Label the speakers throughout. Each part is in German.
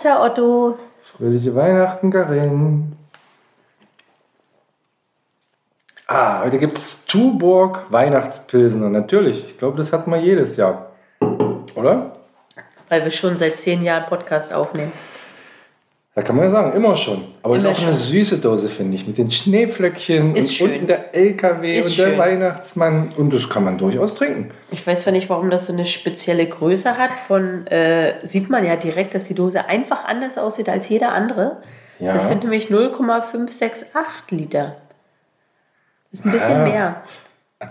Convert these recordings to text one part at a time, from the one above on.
Speaker 1: Prost, Herr Otto.
Speaker 2: Fröhliche Weihnachten, Karin. Ah, heute gibt es Tuborg Weihnachtspilsener. Natürlich, ich glaube, das hat man jedes Jahr. Oder?
Speaker 1: Weil wir schon seit zehn Jahren Podcast aufnehmen.
Speaker 2: Da kann man ja sagen, immer schon. Aber es ist auch eine
Speaker 1: schon.
Speaker 2: süße Dose, finde ich. Mit den Schneeflöckchen
Speaker 1: Ist
Speaker 2: und
Speaker 1: schön.
Speaker 2: unten der LKW
Speaker 1: Ist
Speaker 2: und der
Speaker 1: schön.
Speaker 2: Weihnachtsmann. Und das kann man durchaus trinken.
Speaker 1: Ich weiß zwar nicht, warum das so eine spezielle Größe hat. Von äh, sieht man ja direkt, dass die Dose einfach anders aussieht als jede andere.
Speaker 2: Ja.
Speaker 1: Das sind nämlich 0,568 Liter. Das ist ein bisschen
Speaker 2: Ah.
Speaker 1: mehr.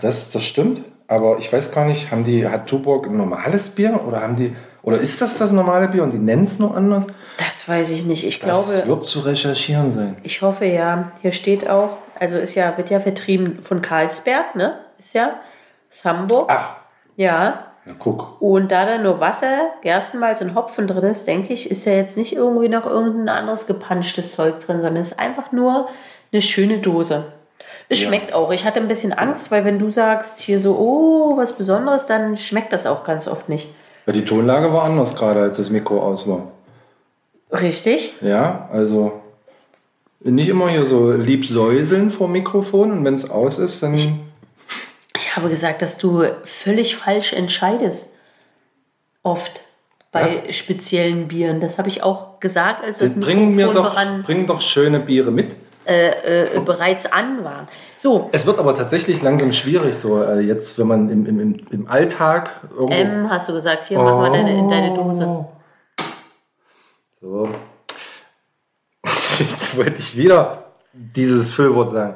Speaker 2: Das, das stimmt. Aber ich weiß gar nicht, haben die, hat Tuborg ein normales Bier oder haben die, oder ist das das normale Bier und die nennen es nur anders?
Speaker 1: Das weiß ich nicht. Ich
Speaker 2: Das
Speaker 1: glaube,
Speaker 2: wird zu recherchieren sein.
Speaker 1: ich hoffe ja. Hier steht auch, also ist ja, wird ja vertrieben von Karlsberg, ne? Ist ja aus Hamburg.
Speaker 2: Ach,
Speaker 1: Ja.
Speaker 2: na guck.
Speaker 1: Und da da nur Wasser, Gerstenmalz und Hopfen drin ist, denke ich, ist ja jetzt nicht irgendwie noch irgendein anderes gepanschtes Zeug drin, sondern es ist einfach nur eine schöne Dose. Es
Speaker 2: Ja.
Speaker 1: schmeckt auch. Ich hatte ein bisschen Angst, weil wenn du sagst hier so, oh, was Besonderes, dann schmeckt das auch ganz oft nicht.
Speaker 2: Ja, die Tonlage war anders gerade, als das Mikro aus war.
Speaker 1: Richtig?
Speaker 2: Ja, also nicht immer hier so lieb säuseln vor Mikrofon und wenn es aus ist, dann.
Speaker 1: Ich habe gesagt, dass du völlig falsch entscheidest. Oft. Bei speziellen Bieren. Das habe ich auch gesagt, als das
Speaker 2: bring mir
Speaker 1: Mikrofon
Speaker 2: doch,
Speaker 1: beran,
Speaker 2: bring doch schöne Biere mit.
Speaker 1: Äh, bereits an war. So,
Speaker 2: Es wird aber tatsächlich langsam schwierig, so äh, jetzt, wenn man im, im, im, im Alltag irgendwo.
Speaker 1: M hast du gesagt, hier mach mal deine, in deine Dose.
Speaker 2: Oh. So. Jetzt wollte ich wieder dieses Füllwort sagen.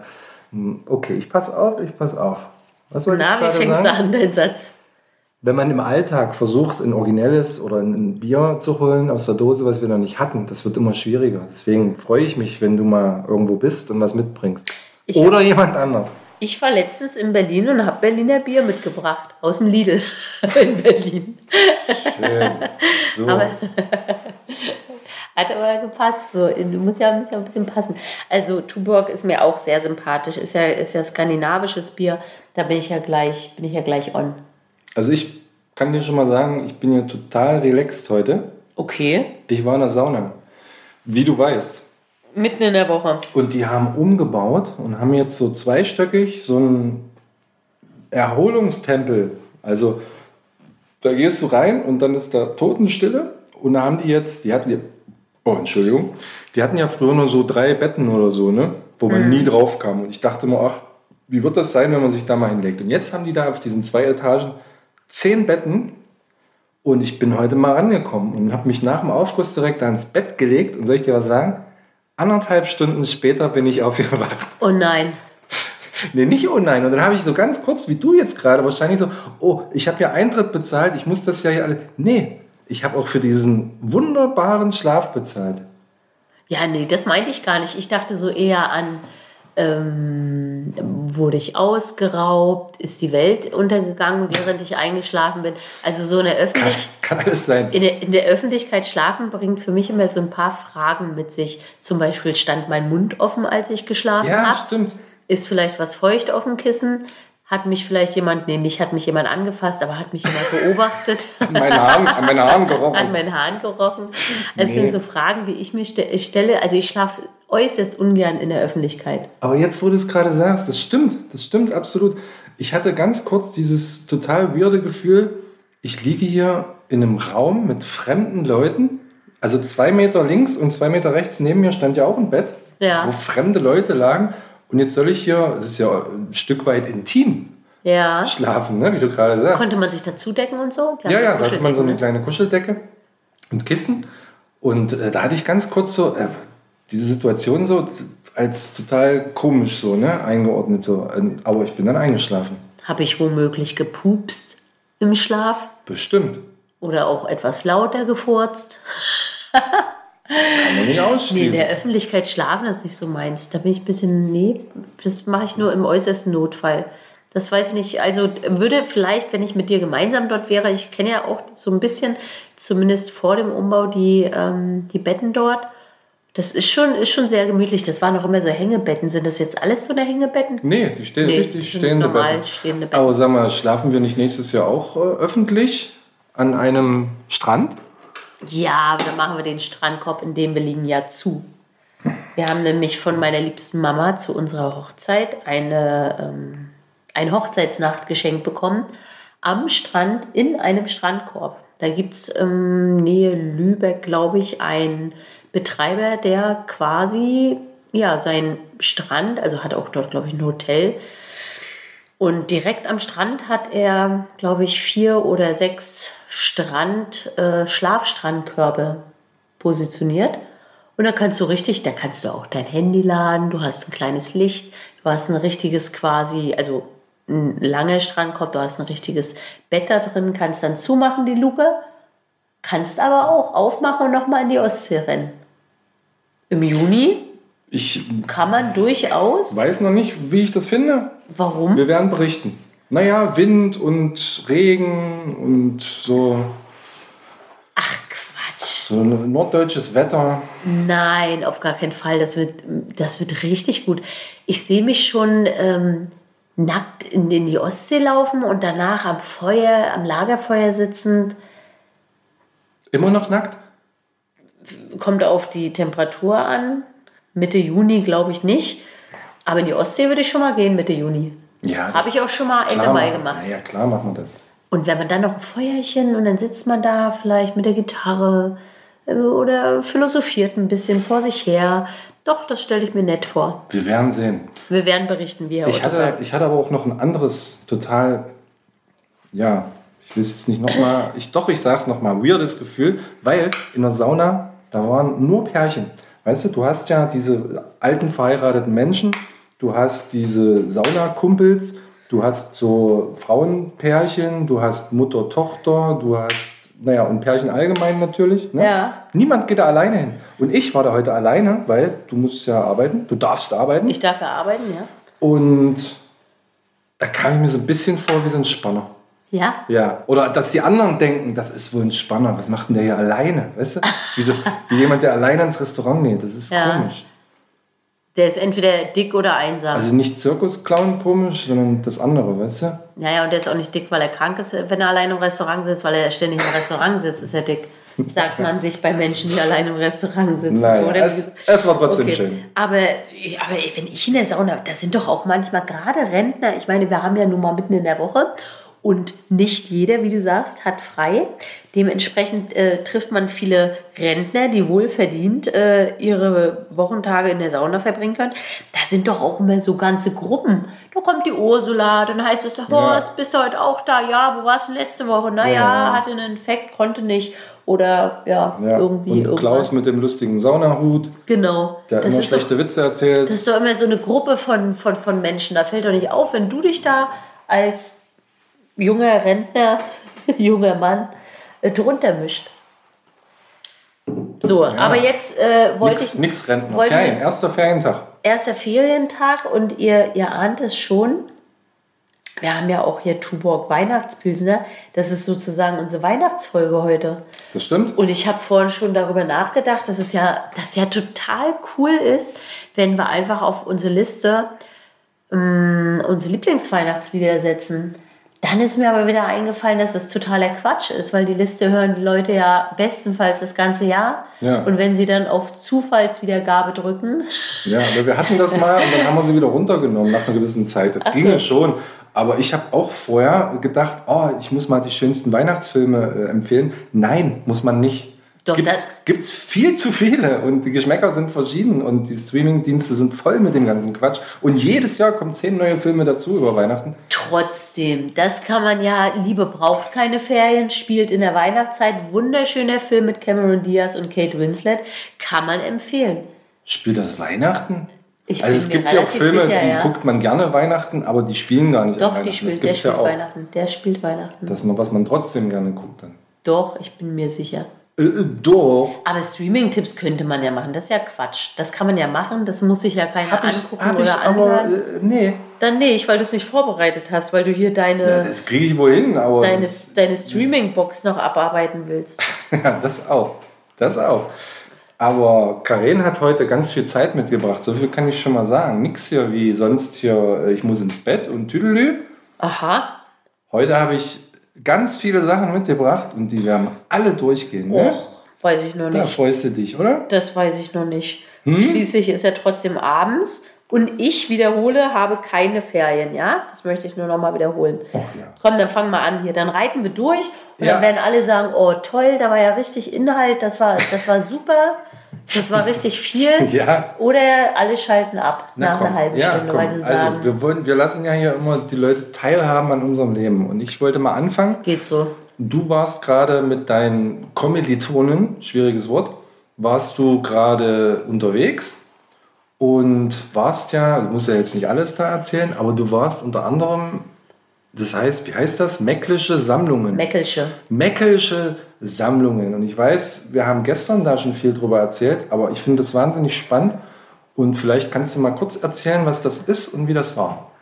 Speaker 2: Hm, Okay, ich passe auf, ich passe auf. Was
Speaker 1: Na,
Speaker 2: ich
Speaker 1: wie fängst
Speaker 2: sagen?
Speaker 1: du an, dein Satz?
Speaker 2: Wenn man im Alltag versucht, ein originelles oder ein Bier zu holen aus der Dose, was wir noch nicht hatten, das wird immer schwieriger. Deswegen freue ich mich, wenn du mal irgendwo bist und was mitbringst.
Speaker 1: Ich
Speaker 2: oder jemand anders.
Speaker 1: Ich war letztens in Berlin und habe Berliner Bier mitgebracht. Aus dem Lidl in Berlin.
Speaker 2: Schön. So.
Speaker 1: Aber- Hat aber gepasst. So. Du musst ja, muss ja ein bisschen passen. Also Tuborg ist mir auch sehr sympathisch. Ist ja, ist ja skandinavisches Bier. Da bin ich ja gleich, bin ich ja gleich on.
Speaker 2: Also ich kann dir schon mal sagen, ich bin hier total relaxed heute.
Speaker 1: Okay.
Speaker 2: Ich war in der Sauna. Wie du weißt.
Speaker 1: Mitten in der Woche.
Speaker 2: Und die haben umgebaut und haben jetzt so zweistöckig so einen Erholungstempel. Also da gehst du rein und dann ist da Totenstille. Und da haben die jetzt, die hatten ja, oh Entschuldigung, die hatten ja früher nur so drei Betten oder so, ne? Wo man nie drauf kam. Und ich dachte mir, ach, wie wird das sein, wenn man sich da mal hinlegt? Und jetzt haben die da auf diesen zwei Etagen zehn Betten. Und ich bin heute mal rangekommen und habe mich nach dem Aufguss direkt da ins Bett gelegt. Und soll ich dir was sagen? Anderthalb Stunden später bin ich aufgewacht.
Speaker 1: Oh nein.
Speaker 2: Nee, nicht oh nein. Und dann habe ich so ganz kurz, wie du jetzt gerade, wahrscheinlich so, oh, ich habe ja Eintritt bezahlt, ich muss das ja hier alle. Nee, ich habe auch für diesen wunderbaren Schlaf bezahlt.
Speaker 1: Ja, nee, das meinte ich gar nicht. Ich dachte so eher an, ähm, wurde ich ausgeraubt? Ist die Welt untergegangen, während ich eingeschlafen bin? Also so eine Öffentlich
Speaker 2: Kann alles sein.
Speaker 1: in, der, in der Öffentlichkeit schlafen bringt für mich immer so ein paar Fragen mit sich. Zum Beispiel stand mein Mund offen, als ich geschlafen
Speaker 2: Ja,
Speaker 1: habe.
Speaker 2: stimmt.
Speaker 1: Ist vielleicht was feucht auf dem Kissen? Hat mich vielleicht jemand, nee, nicht hat mich jemand angefasst, aber hat mich jemand beobachtet?
Speaker 2: An meinen Haaren, an meinen Haaren
Speaker 1: an
Speaker 2: gerochen.
Speaker 1: meinen Haaren gerochen. Es
Speaker 2: Nee.
Speaker 1: sind so Fragen, die ich mir stelle. Also ich schlafe äußerst ungern in der Öffentlichkeit.
Speaker 2: Aber jetzt, wo du es gerade sagst, das stimmt, das stimmt absolut. Ich hatte ganz kurz dieses total weirde Gefühl, ich liege hier in einem Raum mit fremden Leuten. Also zwei Meter links und zwei Meter rechts neben mir stand ja auch ein Bett,
Speaker 1: Ja.
Speaker 2: wo fremde Leute lagen. Und jetzt soll ich hier, es ist ja ein Stück weit intim,
Speaker 1: Ja.
Speaker 2: schlafen, ne? wie du gerade sagst.
Speaker 1: Konnte man sich dazu decken und so?
Speaker 2: Ja, ja, da hatte man so eine
Speaker 1: ne?
Speaker 2: kleine Kuscheldecke und Kissen. Und äh, da hatte ich ganz kurz so äh, diese Situation so als total komisch so, ne, eingeordnet so. Ähm, Aber ich bin dann eingeschlafen.
Speaker 1: Habe ich womöglich gepupst im Schlaf?
Speaker 2: Bestimmt.
Speaker 1: Oder auch etwas lauter gefurzt?
Speaker 2: Kann man nicht
Speaker 1: Nee, in
Speaker 2: ausschließen.
Speaker 1: der Öffentlichkeit schlafen ist nicht so meins. Da bin ich ein bisschen, nee, das mache ich nur im äußersten Notfall. Das weiß ich nicht. Also würde vielleicht, wenn ich mit dir gemeinsam dort wäre, ich kenne ja auch so ein bisschen, zumindest vor dem Umbau, die, ähm, die Betten dort. Das ist schon, ist schon sehr gemütlich. Das waren auch immer so Hängebetten. Sind das jetzt alles so eine Hängebetten?
Speaker 2: nee, die stehen
Speaker 1: Nee,
Speaker 2: richtig stehende
Speaker 1: normal
Speaker 2: Betten.
Speaker 1: stehende Betten.
Speaker 2: Aber sag mal, schlafen wir nicht nächstes Jahr auch äh, öffentlich an einem Strand?
Speaker 1: Ja, dann machen wir den Strandkorb, in dem wir liegen, ja zu. Wir haben nämlich von meiner liebsten Mama zu unserer Hochzeit eine, ähm, ein Hochzeitsnachtgeschenk bekommen. Am Strand in einem Strandkorb. Da gibt es ähm, Nähe Lübeck, glaube ich, einen Betreiber, der quasi ja, seinen Strand, also hat auch dort, glaube ich, ein Hotel. Und direkt am Strand hat er, glaube ich, vier oder sechs Strand, äh, Schlafstrandkörbe positioniert. Und da kannst du richtig, da kannst du auch dein Handy laden, du hast ein kleines Licht, du hast ein richtiges quasi, also ein langer Strandkorb, du hast ein richtiges Bett da drin, kannst dann zumachen die Luke, kannst aber auch aufmachen und nochmal in die Ostsee rennen. Im Juni
Speaker 2: Ich
Speaker 1: kann man durchaus.
Speaker 2: weiß noch nicht, wie ich das finde.
Speaker 1: Warum?
Speaker 2: Wir werden berichten. Naja, Wind und Regen und so,
Speaker 1: Ach Quatsch.
Speaker 2: so norddeutsches Wetter.
Speaker 1: Nein, auf gar keinen Fall. Das wird, das wird richtig gut. Ich sehe mich schon ähm, nackt in, in die Ostsee laufen und danach am Feuer, am Lagerfeuer sitzend.
Speaker 2: Immer noch nackt?
Speaker 1: Kommt auf die Temperatur an. Mitte Juni glaube ich nicht. Aber in die Ostsee würde ich schon mal gehen Mitte Juni.
Speaker 2: Ja.
Speaker 1: Habe ich auch schon mal Ende Mai gemacht.
Speaker 2: Ja, klar machen wir das.
Speaker 1: Und wenn man dann noch ein Feuerchen und dann sitzt man da vielleicht mit der Gitarre äh, oder philosophiert ein bisschen vor sich her. Doch, das stelle ich mir nett vor.
Speaker 2: Wir werden sehen.
Speaker 1: Wir werden berichten, wie Herr
Speaker 2: Ich hatte,
Speaker 1: sagt.
Speaker 2: ich hatte aber auch noch ein anderes total, ja, ich will es jetzt nicht nochmal, ich, doch, ich sag's nochmal, weirdes Gefühl, weil in der Sauna, da waren nur Pärchen. Weißt du, du hast ja diese alten verheirateten Menschen, du hast diese Saunakumpels, du hast so Frauenpärchen, du hast Mutter, Tochter, du hast, naja, und Pärchen allgemein natürlich. Ne?
Speaker 1: Ja.
Speaker 2: Niemand geht da alleine hin. Und ich war da heute alleine, weil du musst ja arbeiten, du darfst arbeiten.
Speaker 1: Ich darf ja arbeiten, ja.
Speaker 2: Und da kam ich mir so ein bisschen vor wie so ein Spanner.
Speaker 1: Ja,
Speaker 2: Ja. Oder dass die anderen denken, das ist wohl ein Spanner. Was macht denn der hier alleine? Weißt du? Wie, so, wie jemand, der alleine ins Restaurant geht. Das ist
Speaker 1: Ja.
Speaker 2: komisch.
Speaker 1: der ist entweder dick oder einsam.
Speaker 2: Also nicht Zirkusclown komisch, sondern das andere, weißt du?
Speaker 1: naja, und der ist auch nicht dick, weil er krank ist, wenn er allein im Restaurant sitzt, weil er ständig im Restaurant sitzt, ist er dick. Sagt man sich bei Menschen, die allein im Restaurant sitzen.
Speaker 2: Nein,
Speaker 1: oder?
Speaker 2: es, es war trotzdem
Speaker 1: Okay.
Speaker 2: schön.
Speaker 1: Aber, aber wenn ich in der Sauna, da sind doch auch manchmal gerade Rentner. Ich meine, wir haben ja nun mal mitten in der Woche und nicht jeder, wie du sagst, hat frei. Dementsprechend äh, trifft man viele Rentner, die wohlverdient äh, ihre Wochentage in der Sauna verbringen können. Da sind doch auch immer so ganze Gruppen. Da kommt die Ursula, dann heißt es, Horst, bist du heute auch da? Ja, wo warst du letzte Woche? Naja,
Speaker 2: Ja.
Speaker 1: hatte einen Infekt, konnte nicht. Oder ja,
Speaker 2: Ja.
Speaker 1: irgendwie
Speaker 2: Und
Speaker 1: irgendwas.
Speaker 2: Klaus mit dem lustigen Saunahut,
Speaker 1: Genau.
Speaker 2: der
Speaker 1: Das
Speaker 2: immer
Speaker 1: ist doch
Speaker 2: schlechte Witze erzählt.
Speaker 1: das ist doch immer so eine Gruppe von, von, von Menschen. Da fällt doch nicht auf, wenn du dich da als junger Rentner, junger Mann äh, drunter mischt. So, aber jetzt äh, wollte
Speaker 2: Nix,
Speaker 1: ich.
Speaker 2: nix Rentner.
Speaker 1: wollten-
Speaker 2: Ferien, erster Ferientag.
Speaker 1: Erster Ferientag und ihr, ihr ahnt es schon. Wir haben ja auch hier Tuborg Weihnachtspilsner. Das ist sozusagen unsere Weihnachtsfolge heute.
Speaker 2: Das stimmt?
Speaker 1: Und ich habe vorhin schon darüber nachgedacht, dass es ja, dass ja total cool ist, wenn wir einfach auf unsere Liste ähm, unsere Lieblingsweihnachtslieder setzen. Dann ist mir aber wieder eingefallen, dass das totaler Quatsch ist, weil die Liste hören die Leute ja bestenfalls das ganze Jahr.
Speaker 2: Ja.
Speaker 1: Und wenn sie dann auf Zufallswiedergabe drücken,
Speaker 2: Ja, aber wir hatten das mal und dann haben wir sie wieder runtergenommen nach einer gewissen Zeit. Das
Speaker 1: Ach
Speaker 2: ging
Speaker 1: so.
Speaker 2: schon. Aber ich habe auch vorher gedacht, oh, ich muss mal die schönsten Weihnachtsfilme äh, empfehlen. Nein, muss man nicht.
Speaker 1: Doch,
Speaker 2: gibt's,
Speaker 1: das-
Speaker 2: gibt's viel zu viele und die Geschmäcker sind verschieden und die Streamingdienste sind voll mit dem ganzen Quatsch. Und jedes Jahr kommen zehn neue Filme dazu über Weihnachten.
Speaker 1: trotzdem, das kann man ja, Liebe braucht keine Ferien, spielt in der Weihnachtszeit, wunderschöner Film mit Cameron Diaz und Kate Winslet, kann man empfehlen.
Speaker 2: Spielt das Weihnachten?
Speaker 1: Ich
Speaker 2: also es gibt ja auch Filme,
Speaker 1: sicher,
Speaker 2: die
Speaker 1: ja.
Speaker 2: guckt man gerne Weihnachten, aber die spielen gar nicht
Speaker 1: Doch,
Speaker 2: Weihnachten.
Speaker 1: die spielt, der spielt
Speaker 2: ja auch.
Speaker 1: Weihnachten. Der spielt Weihnachten.
Speaker 2: Das was man trotzdem gerne guckt dann.
Speaker 1: Doch, ich bin mir sicher.
Speaker 2: Äh, äh, doch.
Speaker 1: Aber Streaming-Tipps könnte man ja machen. Das ist ja Quatsch. Das kann man ja machen. Das muss sich ja keiner
Speaker 2: Hab ich,
Speaker 1: angucken
Speaker 2: hab ich
Speaker 1: oder
Speaker 2: aber,
Speaker 1: anhören.
Speaker 2: äh, nee.
Speaker 1: Dann nicht, weil du es nicht vorbereitet hast, weil du hier deine,
Speaker 2: Das kriege ich wohl hin, aber
Speaker 1: deine,
Speaker 2: das,
Speaker 1: deine Streaming-Box noch abarbeiten willst.
Speaker 2: ja, das auch. Das auch. Aber Karen hat heute ganz viel Zeit mitgebracht. So viel kann ich schon mal sagen. Nix hier wie sonst hier, äh, ich muss ins Bett und Tüdelü.
Speaker 1: Aha.
Speaker 2: Heute habe ich ganz viele Sachen mitgebracht und die werden alle durchgehen. Ne?
Speaker 1: Och, Weiß ich noch
Speaker 2: Da
Speaker 1: nicht.
Speaker 2: freust du dich, oder?
Speaker 1: Das weiß ich noch nicht.
Speaker 2: Hm?
Speaker 1: Schließlich ist ja trotzdem abends und ich wiederhole, habe keine Ferien, ja? Das möchte ich nur noch mal wiederholen.
Speaker 2: Ja.
Speaker 1: Komm, dann fangen wir an hier. Dann reiten wir durch und
Speaker 2: Ja.
Speaker 1: dann werden alle sagen, oh toll, da war ja richtig Inhalt, das war, das war super, das war richtig viel.
Speaker 2: Ja.
Speaker 1: Oder alle schalten ab
Speaker 2: Na
Speaker 1: nach
Speaker 2: komm.
Speaker 1: einer halben
Speaker 2: Ja,
Speaker 1: Stunde,
Speaker 2: komm.
Speaker 1: weil sie
Speaker 2: also,
Speaker 1: sagen,
Speaker 2: wir, wollen, wir lassen ja hier immer die Leute teilhaben an unserem Leben. Und ich wollte mal anfangen.
Speaker 1: geht so.
Speaker 2: Du warst gerade mit deinen Kommilitonen, schwieriges Wort, warst du gerade unterwegs und warst ja, du musst ja jetzt nicht alles da erzählen, aber du warst unter anderem, das heißt, wie heißt das? Mecklische Sammlungen.
Speaker 1: Meckelsche.
Speaker 2: Meckelsche Sammlungen. Und ich weiß, wir haben gestern da schon viel drüber erzählt, aber ich finde das wahnsinnig spannend. Und vielleicht kannst du mal kurz erzählen, was das ist und wie das war.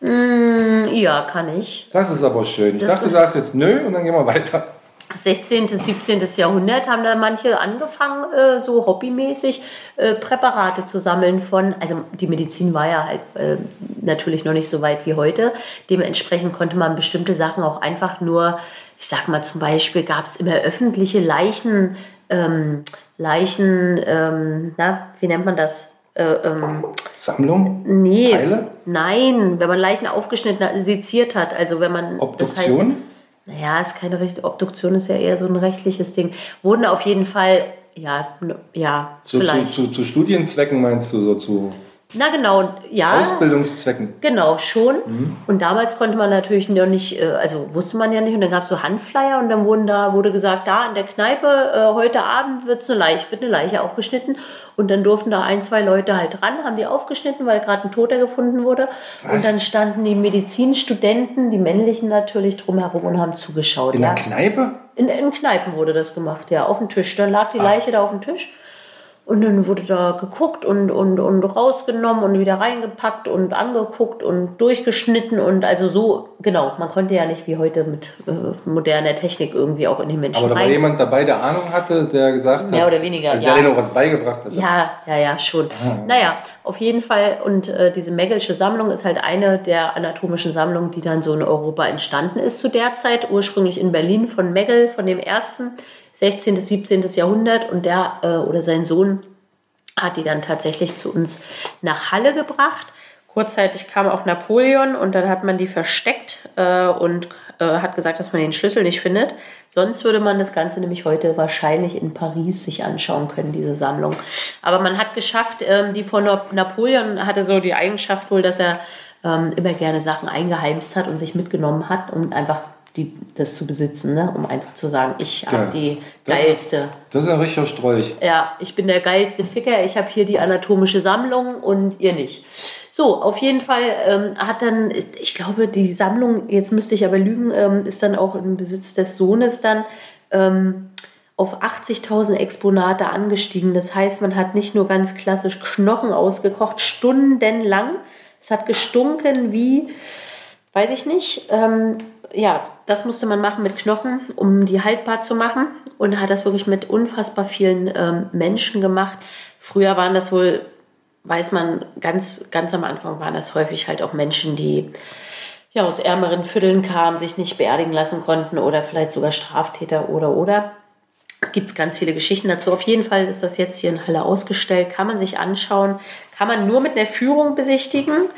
Speaker 1: Hm, Ja, kann ich.
Speaker 2: Das ist aber schön. Ich
Speaker 1: Das
Speaker 2: dachte, du sagst jetzt nö und dann gehen wir weiter.
Speaker 1: 16., 17. Jahrhundert haben da manche angefangen, äh, so hobbymäßig äh, Präparate zu sammeln von, also die Medizin war ja halt äh, natürlich noch nicht so weit wie heute. Dementsprechend konnte man bestimmte Sachen auch einfach nur, ich sag mal zum Beispiel, gab es immer öffentliche Leichen, ähm, Leichen, ähm, na, wie nennt man das? Äh, ähm,
Speaker 2: Sammlung?
Speaker 1: nee,
Speaker 2: Teile?
Speaker 1: nein, wenn man Leichen aufgeschnitten hat, seziert hat, also wenn man
Speaker 2: Obduktion?
Speaker 1: Naja, ist keine Recht. Obduktion ist ja eher so ein rechtliches Ding. Wurden auf jeden Fall, ja, ja,
Speaker 2: Zu, zu,
Speaker 1: vielleicht.
Speaker 2: zu, zu Studienzwecken meinst du so zu
Speaker 1: Na genau, ja.
Speaker 2: Ausbildungszwecken?
Speaker 1: Genau, schon.
Speaker 2: Mhm.
Speaker 1: Und damals konnte man natürlich noch nicht, äh, also wusste man ja nicht. Und dann gab es so Handflyer und dann wurden da, wurde gesagt, da in der Kneipe, äh, heute Abend wird's eine Leiche, wird eine Leiche aufgeschnitten. Und dann durften da ein, zwei Leute halt dran, haben die aufgeschnitten, weil gerade ein Toter gefunden wurde.
Speaker 2: Was?
Speaker 1: Und dann standen die Medizinstudenten, die männlichen natürlich, drumherum und haben zugeschaut.
Speaker 2: In
Speaker 1: ja.
Speaker 2: der Kneipe?
Speaker 1: In, in Kneipen wurde das gemacht, ja, auf dem Tisch. Dann lag die Leiche da auf dem Tisch. Und dann wurde da geguckt und, und, und rausgenommen und wieder reingepackt und angeguckt und durchgeschnitten. Und also so, genau, man konnte ja nicht wie heute mit äh, moderner Technik irgendwie auch in den Menschen
Speaker 2: Aber da war
Speaker 1: rein.
Speaker 2: jemand dabei, der Ahnung hatte, der gesagt hat.
Speaker 1: Mehr oder weniger,
Speaker 2: Also
Speaker 1: ja.
Speaker 2: der dir noch was beigebracht hat.
Speaker 1: Ja, ja, ja, schon. Naja, auf jeden Fall. Und äh, diese Meggelsche Sammlung ist halt eine der anatomischen Sammlungen, die dann so in Europa entstanden ist zu der Zeit. Ursprünglich in Berlin von Meggel, von dem ersten, 16. bis 17. Jahrhundert. Und der äh, oder sein Sohn hat die dann tatsächlich zu uns nach Halle gebracht. Kurzzeitig kam auch Napoleon und dann hat man die versteckt äh, und äh, hat gesagt, dass man den Schlüssel nicht findet. Sonst würde man das Ganze nämlich heute wahrscheinlich in Paris sich anschauen können, diese Sammlung. Aber man hat geschafft, ähm, die von Nap- Napoleon hatte so die Eigenschaft wohl, dass er ähm, immer gerne Sachen eingeheimst hat und sich mitgenommen hat, um einfach die, das zu besitzen, ne? um einfach zu sagen, ich
Speaker 2: Ja,
Speaker 1: habe die
Speaker 2: das-
Speaker 1: geilste.
Speaker 2: Das ist ein richtiger Strolch.
Speaker 1: Ja, ich bin der geilste Ficker, ich habe hier die anatomische Sammlung und ihr nicht. So, auf jeden Fall ähm, hat dann, ich glaube, die Sammlung, jetzt müsste ich aber lügen, ähm, ist dann auch im Besitz des Sohnes dann ähm, auf 80.000 Exponate angestiegen. Das heißt, man hat nicht nur ganz klassisch Knochen ausgekocht, stundenlang. Es hat gestunken wie, weiß ich nicht. Ja, das musste man machen mit Knochen, um die haltbar zu machen. Und hat das wirklich mit unfassbar vielen ähm, Menschen gemacht. Früher waren das wohl, weiß man, ganz, ganz am Anfang waren das häufig halt auch Menschen, die ja, aus ärmeren Vierteln kamen, sich nicht beerdigen lassen konnten oder vielleicht sogar Straftäter oder oder. Gibt es ganz viele Geschichten dazu. Auf jeden Fall ist das jetzt hier in Halle ausgestellt, kann man sich anschauen, kann man nur mit der Führung besichtigen.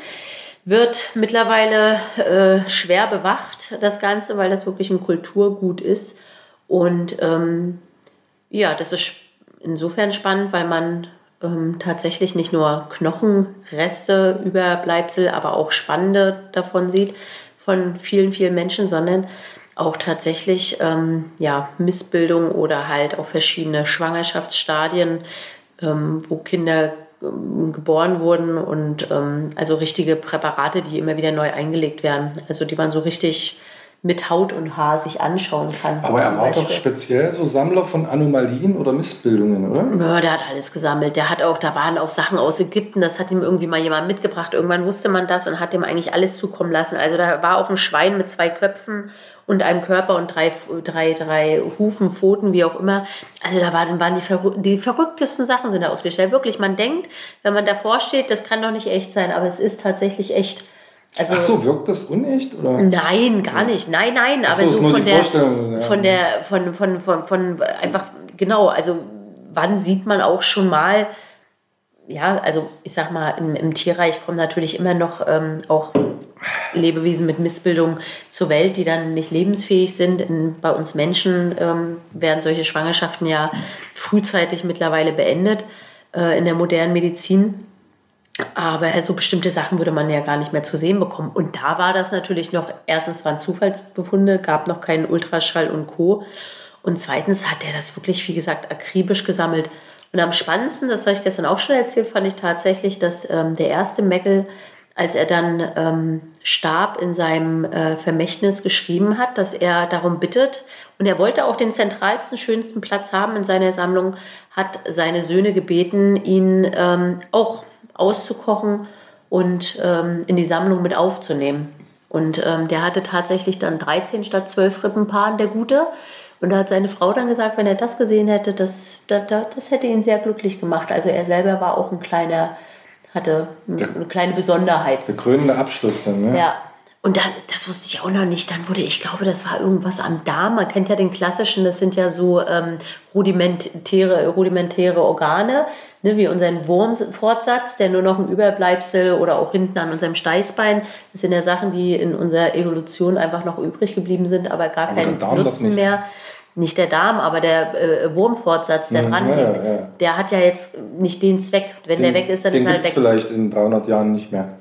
Speaker 1: Wird mittlerweile äh, schwer bewacht, das Ganze, weil das wirklich ein Kulturgut ist. Und ähm, ja, das ist insofern spannend, weil man ähm, tatsächlich nicht nur Knochenreste, Überbleibsel, aber auch Spannende davon sieht, von vielen, vielen Menschen, sondern auch tatsächlich ähm, ja, Missbildung oder halt auch verschiedene Schwangerschaftsstadien, ähm, wo Kinder geboren wurden und ähm, also richtige Präparate, die immer wieder neu eingelegt werden, also die man so richtig mit Haut und Haar sich anschauen kann.
Speaker 2: Aber er war doch speziell so Sammler von Anomalien oder Missbildungen, oder?
Speaker 1: Ja, der hat alles gesammelt. Der hat auch, da waren auch Sachen aus Ägypten, das hat ihm irgendwie mal jemand mitgebracht. Irgendwann wusste man das und hat ihm eigentlich alles zukommen lassen. Also da war auch ein Schwein mit zwei Köpfen und einem Körper und drei, drei, drei Hufen, Pfoten, wie auch immer. Also da waren, waren die, verrück die verrücktesten Sachen sind da ausgestellt. Wirklich, man denkt, wenn man davor steht, das kann doch nicht echt sein, aber es ist tatsächlich echt. Also,
Speaker 2: Ach so, wirkt das unecht? Oder?
Speaker 1: Nein, gar nicht. Nein, nein.
Speaker 2: Ach
Speaker 1: aber
Speaker 2: so, ist
Speaker 1: so
Speaker 2: nur
Speaker 1: von
Speaker 2: die
Speaker 1: der,
Speaker 2: Vorstellung, ja.
Speaker 1: von der, von, von, von, von einfach genau, also wann sieht man auch schon mal, ja, also ich sag mal, im, im Tierreich kommen natürlich immer noch ähm, auch Lebewesen mit Missbildung zur Welt, die dann nicht lebensfähig sind. In, bei uns Menschen ähm, werden solche Schwangerschaften ja frühzeitig mittlerweile beendet äh, in der modernen Medizin. Aber so bestimmte Sachen würde man ja gar nicht mehr zu sehen bekommen. Und da war das natürlich noch, erstens waren Zufallsbefunde, gab noch keinen Ultraschall und Co. Und zweitens hat er das wirklich, wie gesagt, akribisch gesammelt. Und am spannendsten, das habe ich gestern auch schon erzählt, fand ich tatsächlich, dass ähm, der erste Meckel, als er dann ähm, starb, in seinem äh, Vermächtnis geschrieben hat, dass er darum bittet, und er wollte auch den zentralsten, schönsten Platz haben in seiner Sammlung, hat seine Söhne gebeten, ihn ähm, auch auszukochen und ähm, in die Sammlung mit aufzunehmen. Und ähm, der hatte tatsächlich dann 13 statt 12 Rippenpaaren, der Gute. Und da hat seine Frau dann gesagt, wenn er das gesehen hätte, das, das, das hätte ihn sehr glücklich gemacht. Also er selber war auch ein kleiner, hatte eine kleine Besonderheit.
Speaker 2: Der krönende Abschluss dann, ne?
Speaker 1: Ja, und da, das wusste ich auch noch nicht. Dann wurde, ich glaube, das war irgendwas am Darm. Man kennt ja den klassischen, das sind ja so ähm, rudimentäre, rudimentäre Organe, ne, wie unseren Wurmfortsatz, der nur noch ein Überbleibsel oder auch hinten an unserem Steißbein. Das sind ja Sachen, die in unserer Evolution einfach noch übrig geblieben sind, aber gar keinen Nutzen mehr nicht der Darm, aber der äh, Wurmfortsatz, der mhm, dranhängt, ja, ja. der hat ja jetzt nicht den Zweck. Wenn den, der weg ist, dann ist er halt weg.
Speaker 2: vielleicht in 300 Jahren nicht mehr.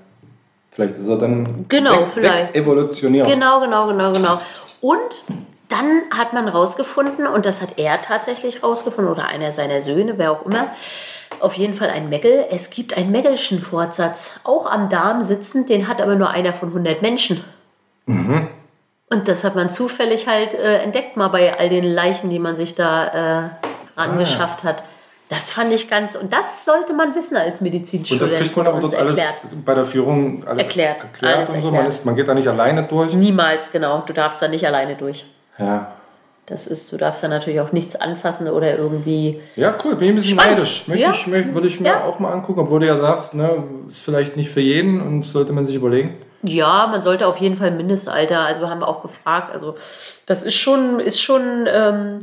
Speaker 2: Vielleicht ist er dann
Speaker 1: genau, weg, vielleicht.
Speaker 2: Weg evolutioniert.
Speaker 1: Genau, genau, genau, genau. Und dann hat man rausgefunden, und das hat er tatsächlich rausgefunden, oder einer seiner Söhne, wer auch immer, auf jeden Fall ein Meckel. Es gibt einen Meckelschen Fortsatz, auch am Darm sitzend, den hat aber nur einer von 100 Menschen. Mhm. Und das hat man zufällig halt äh, entdeckt, mal bei all den Leichen, die man sich da äh, angeschafft ah. hat. Das fand ich ganz, und das sollte man wissen als Medizinstudent.
Speaker 2: Und das kriegt man auch dort alles erklärt. bei der Führung alles
Speaker 1: erklärt.
Speaker 2: erklärt alles und so. Man, ist, man geht da nicht alleine durch.
Speaker 1: Niemals, genau. Du darfst da nicht alleine durch.
Speaker 2: Ja.
Speaker 1: Das ist, du darfst da natürlich auch nichts anfassen oder irgendwie.
Speaker 2: Ja, cool, bin ich ein bisschen spannend. neidisch. Möchte ja. ich, möchte, würde ich mir ja. auch mal angucken, obwohl du ja sagst, ne, ist vielleicht nicht für jeden und sollte man sich überlegen.
Speaker 1: Ja, man sollte auf jeden Fall Mindestalter, also haben wir auch gefragt, also das ist schon, ist schon, ähm,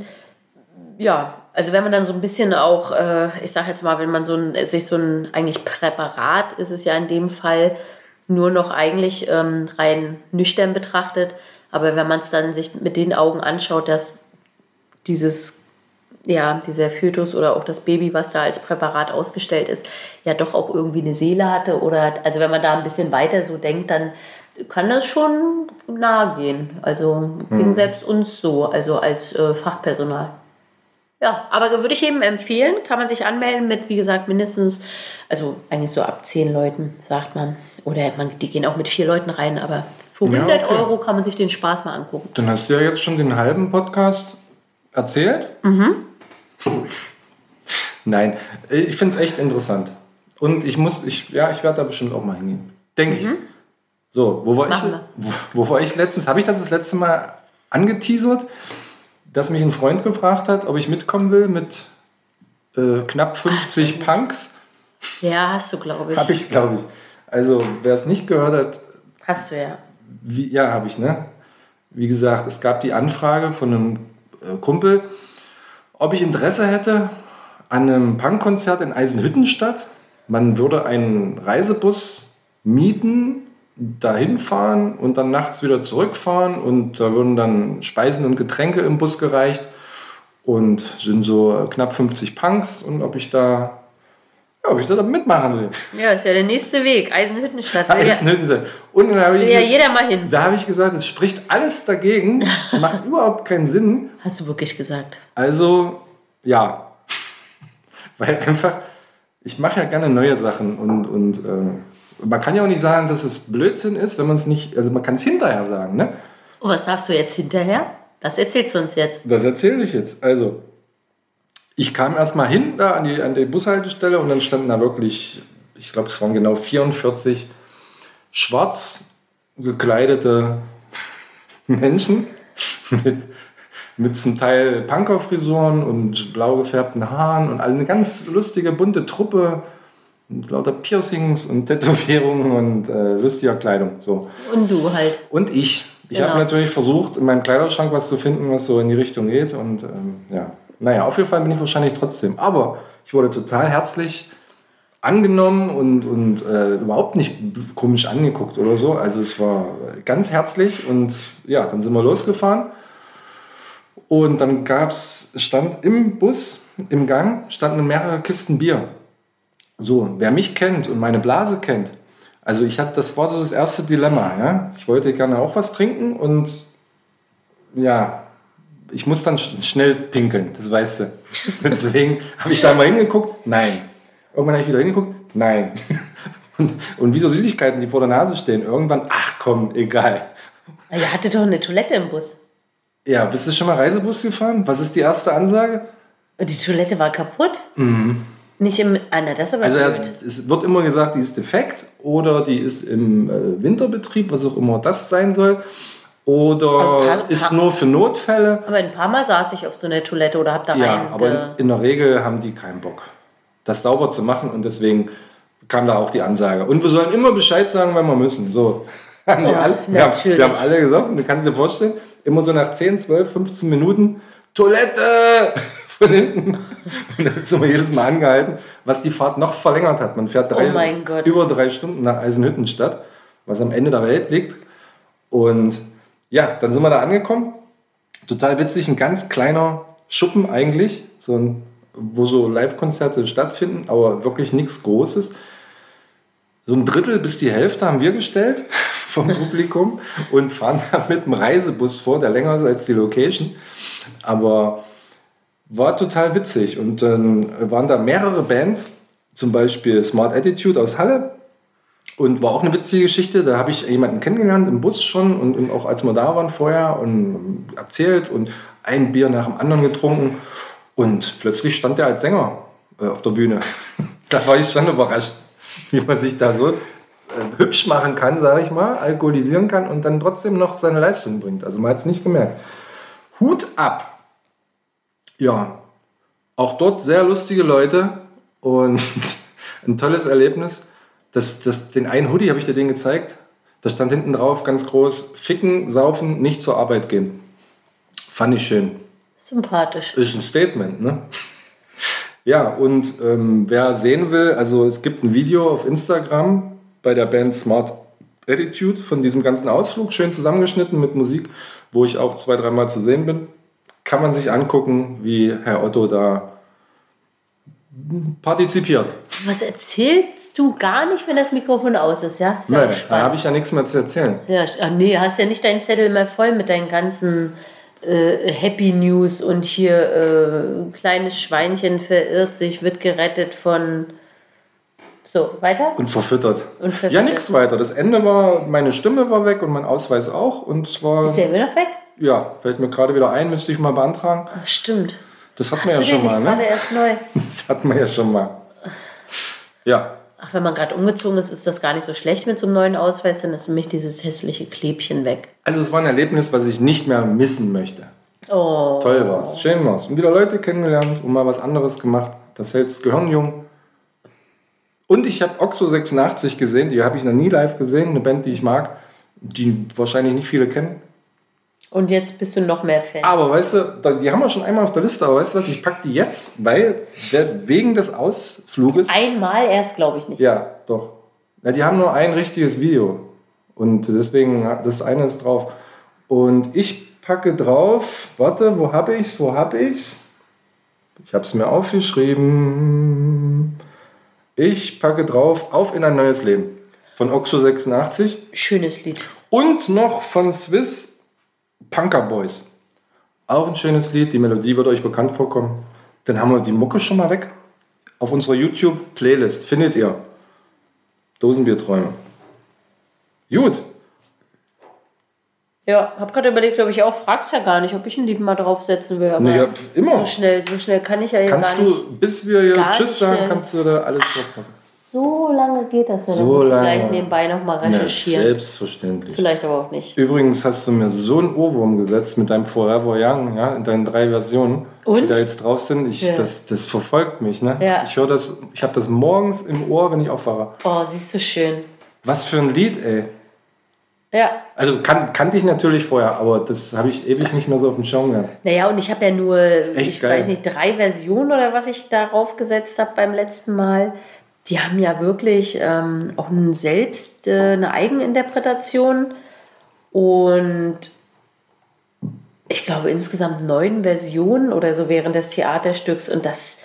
Speaker 1: ja, also wenn man dann so ein bisschen auch, äh, ich sage jetzt mal, wenn man so ein, sich so ein eigentlich Präparat ist es ja in dem Fall nur noch eigentlich ähm, rein nüchtern betrachtet, aber wenn man es dann sich mit den Augen anschaut, dass dieses ja, dieser Fötus oder auch das Baby, was da als Präparat ausgestellt ist, ja doch auch irgendwie eine Seele hatte oder also wenn man da ein bisschen weiter so denkt, dann kann das schon nahe gehen. Also ging mhm. selbst uns so, also als äh, Fachpersonal. Ja, aber würde ich eben empfehlen, kann man sich anmelden mit, wie gesagt, mindestens, also eigentlich so ab zehn Leuten, sagt man. Oder man, die gehen auch mit vier Leuten rein, aber für 100 ja, okay. Euro kann man sich den Spaß mal angucken.
Speaker 2: Dann hast du ja jetzt schon den halben Podcast erzählt. Mhm. Nein, ich finde es echt interessant. Und ich muss, ich, ja, ich werde da bestimmt auch mal hingehen. Denke mhm. ich. So, wo war Machen ich? Wo, wo war ich letztens? Habe ich das das letzte Mal angeteasert? dass mich ein Freund gefragt hat, ob ich mitkommen will mit äh, knapp 50 Ach, Punks.
Speaker 1: Ja, hast du, glaube ich.
Speaker 2: Habe ich, glaube ich. Also, wer es nicht gehört hat.
Speaker 1: Hast du ja.
Speaker 2: Wie, ja, habe ich, ne? Wie gesagt, es gab die Anfrage von einem äh, Kumpel, ob ich Interesse hätte an einem Punkkonzert in Eisenhüttenstadt. Man würde einen Reisebus mieten dahin fahren und dann nachts wieder zurückfahren und da würden dann Speisen und Getränke im Bus gereicht und sind so knapp 50 Punks und ob ich da ja, ob ich da mitmachen will.
Speaker 1: Ja, ist ja der nächste Weg, Eisenhüttenstadt.
Speaker 2: Eisenhüttenstadt. Und dann habe
Speaker 1: ich,
Speaker 2: ja
Speaker 1: jeder mal hin.
Speaker 2: Da habe ich gesagt, es spricht alles dagegen. Es macht überhaupt keinen Sinn.
Speaker 1: Hast du wirklich gesagt?
Speaker 2: Also, ja. Weil einfach, ich mache ja gerne neue Sachen und, und äh, man kann ja auch nicht sagen, dass es Blödsinn ist, wenn man es nicht, also man kann es hinterher sagen, ne?
Speaker 1: Und was sagst du jetzt hinterher? Das erzählst du uns jetzt.
Speaker 2: Das erzähle ich jetzt. Also, ich kam erstmal hin da an die, an die Bushaltestelle und dann standen da wirklich, ich glaube, es waren genau 44 schwarz gekleidete Menschen mit, mit zum Teil Punkerfrisuren und blau gefärbten Haaren und eine ganz lustige, bunte Truppe mit lauter Piercings und Tätowierungen und äh, lustiger Kleidung. So.
Speaker 1: Und du halt.
Speaker 2: Und ich. Ich genau. habe natürlich versucht, in meinem Kleiderschrank was zu finden, was so in die Richtung geht. Und ähm, ja, Naja, auf jeden Fall bin ich wahrscheinlich trotzdem. Aber ich wurde total herzlich angenommen und, und äh, überhaupt nicht komisch angeguckt oder so. Also es war ganz herzlich und ja, dann sind wir losgefahren. Und dann gab's, stand im Bus, im Gang, standen mehrere Kisten Bier. So, wer mich kennt und meine Blase kennt, also ich hatte, das war so das erste Dilemma. Ja? Ich wollte gerne auch was trinken und ja, ich muss dann schnell pinkeln, das weißt du. Deswegen habe ich da mal hingeguckt, nein. Irgendwann habe ich wieder hingeguckt, nein. Und, und wie so Süßigkeiten, die vor der Nase stehen, irgendwann, ach komm, egal.
Speaker 1: Ihr hattet doch eine Toilette im Bus.
Speaker 2: Ja, bist du schon mal Reisebus gefahren? Was ist die erste Ansage?
Speaker 1: Die Toilette war kaputt? Mhm. Nicht im. Ah, na, das aber
Speaker 2: Also
Speaker 1: blöd.
Speaker 2: es wird immer gesagt, die ist defekt oder die ist im äh, Winterbetrieb, was auch immer das sein soll. Oder
Speaker 1: Aber
Speaker 2: ist nur für Notfälle.
Speaker 1: Aber ein paar Mal saß ich auf so einer Toilette oder hab da
Speaker 2: Ja,
Speaker 1: rein.
Speaker 2: aber
Speaker 1: ge-
Speaker 2: in, in der Regel haben die keinen Bock, das sauber zu machen und deswegen kam da auch die Ansage. Und wir sollen immer Bescheid sagen, wenn wir müssen. So. Haben
Speaker 1: Oh,
Speaker 2: alle, wir, haben, wir haben alle gesoffen, du kannst dir vorstellen, immer so nach 10, 12, 15 Minuten, Toilette von hinten. Und dann sind wir jedes Mal angehalten, was die Fahrt noch verlängert hat. Man fährt drei,
Speaker 1: Oh mein Gott.
Speaker 2: über drei Stunden nach Eisenhüttenstadt, was am Ende der Welt liegt. Und ja, dann sind wir da angekommen. Total witzig, ein ganz kleiner Schuppen eigentlich, so ein, wo so Live-Konzerte stattfinden, aber wirklich nichts Großes. So ein Drittel bis die Hälfte haben wir gestellt vom Publikum und fahren da mit dem Reisebus vor, der länger ist als die Location. Aber war total witzig. Und dann waren da mehrere Bands, zum Beispiel Smart Attitude aus Halle. Und war auch eine witzige Geschichte. Da habe ich jemanden kennengelernt im Bus schon und, auch als wir da waren vorher und erzählt und ein Bier nach dem anderen getrunken. Und plötzlich stand er als Sänger äh, auf der Bühne. da war ich schon überrascht, wie man sich da so äh, hübsch machen kann, sage ich mal, alkoholisieren kann und dann trotzdem noch seine Leistung bringt. Also man hat es nicht gemerkt. Hut ab. Ja, auch dort sehr lustige Leute und ein tolles Erlebnis. Das, das, den einen Hoodie habe ich dir den gezeigt. Da stand hinten drauf ganz groß: Ficken, saufen, nicht zur Arbeit gehen. Fand ich schön.
Speaker 1: Sympathisch.
Speaker 2: Ist ein Statement, ne? Ja, und ähm, wer sehen will, also es gibt ein Video auf Instagram bei der Band Smart Attitude von diesem ganzen Ausflug, schön zusammengeschnitten mit Musik, wo ich auch zwei, dreimal zu sehen bin. Kann man sich angucken, wie Herr Otto da partizipiert.
Speaker 1: Was erzählst du gar nicht, wenn das Mikrofon aus ist, ja? Ja
Speaker 2: Nein, da habe ich ja nichts mehr zu erzählen.
Speaker 1: Ja, ach nee, hast ja nicht deinen Zettel mehr voll mit deinen ganzen äh, Happy News und hier äh, kleines Schweinchen verirrt sich, wird gerettet von. So, weiter?
Speaker 2: Und verfüttert.
Speaker 1: Und verfüttert.
Speaker 2: Ja, nichts weiter. Das Ende war, meine Stimme war weg und mein Ausweis auch. Und zwar,
Speaker 1: Ist der immer noch weg?
Speaker 2: ja, fällt mir gerade wieder ein, müsste ich mal beantragen.
Speaker 1: Ach, stimmt.
Speaker 2: Das hatten wir ja schon mal,
Speaker 1: gerade
Speaker 2: ne?
Speaker 1: erst neu?
Speaker 2: Das hatten wir ja schon mal. Ja,
Speaker 1: Ach, wenn man gerade umgezogen ist, ist das gar nicht so schlecht mit so einem neuen Ausweis, dann ist nämlich dieses hässliche Klebchen weg.
Speaker 2: also es war ein Erlebnis, was ich nicht mehr missen möchte.
Speaker 1: Oh.
Speaker 2: Toll war's, schön war's. Und wieder Leute kennengelernt und mal was anderes gemacht. Das hält das Gehirn jung. Und ich habe Oxo 86 gesehen, die habe ich noch nie live gesehen, eine Band, die ich mag, die wahrscheinlich nicht viele kennen.
Speaker 1: Und jetzt bist du noch mehr Fan.
Speaker 2: Aber weißt du, die haben wir schon einmal auf der Liste, aber weißt du was, ich packe die jetzt, weil der, wegen des Ausfluges.
Speaker 1: Einmal erst, glaube ich nicht.
Speaker 2: Ja, doch. Ja, die haben nur ein richtiges Video. Und deswegen, das eine ist drauf. Und ich packe drauf, warte, wo habe ich's, wo habe ich's? Ich habe es mir aufgeschrieben. Ich packe drauf, auf in ein neues Leben. Von Oxo 86.
Speaker 1: Schönes Lied.
Speaker 2: Und noch von Swiss Punker Boys. Auch ein schönes Lied, die Melodie wird euch bekannt vorkommen. Dann haben wir die Mucke schon mal weg. Auf unserer YouTube-Playlist findet ihr Dosenbierträume. Gut,
Speaker 1: Ja, hab gerade überlegt, ob ich auch, fragst ja gar nicht, ob ich ein Lied mal draufsetzen will. Aber
Speaker 2: Nee, ja, immer.
Speaker 1: So schnell, so schnell kann ich ja hier
Speaker 2: kannst
Speaker 1: gar nicht.
Speaker 2: du, bis wir hier Tschüss sagen,
Speaker 1: schnell.
Speaker 2: kannst du da alles draufpacken.
Speaker 1: So lange geht das ja.
Speaker 2: So
Speaker 1: Dann muss ich
Speaker 2: lange.
Speaker 1: gleich nebenbei nochmal recherchieren.
Speaker 2: selbstverständlich.
Speaker 1: Vielleicht aber auch nicht.
Speaker 2: Übrigens hast du mir so einen Ohrwurm gesetzt mit deinem Forever Young, ja, in deinen drei Versionen, die
Speaker 1: Und?
Speaker 2: da jetzt drauf sind. Ich,
Speaker 1: Ja.
Speaker 2: das, das verfolgt mich, ne?
Speaker 1: Ja.
Speaker 2: Ich höre das, ich habe das morgens im Ohr, wenn ich aufwache.
Speaker 1: Oh, siehst du schön.
Speaker 2: Was für ein Lied, ey.
Speaker 1: Ja.
Speaker 2: Also kan kannte ich natürlich vorher, aber das habe ich ewig nicht mehr so auf dem Schirm gehabt.
Speaker 1: Naja, und ich habe ja nur, ich
Speaker 2: geil.
Speaker 1: weiß nicht, drei Versionen oder was ich darauf gesetzt habe beim letzten Mal. Die haben ja wirklich ähm, auch ein selbst äh, eine Eigeninterpretation und ich glaube insgesamt neun Versionen oder so während des Theaterstücks und das,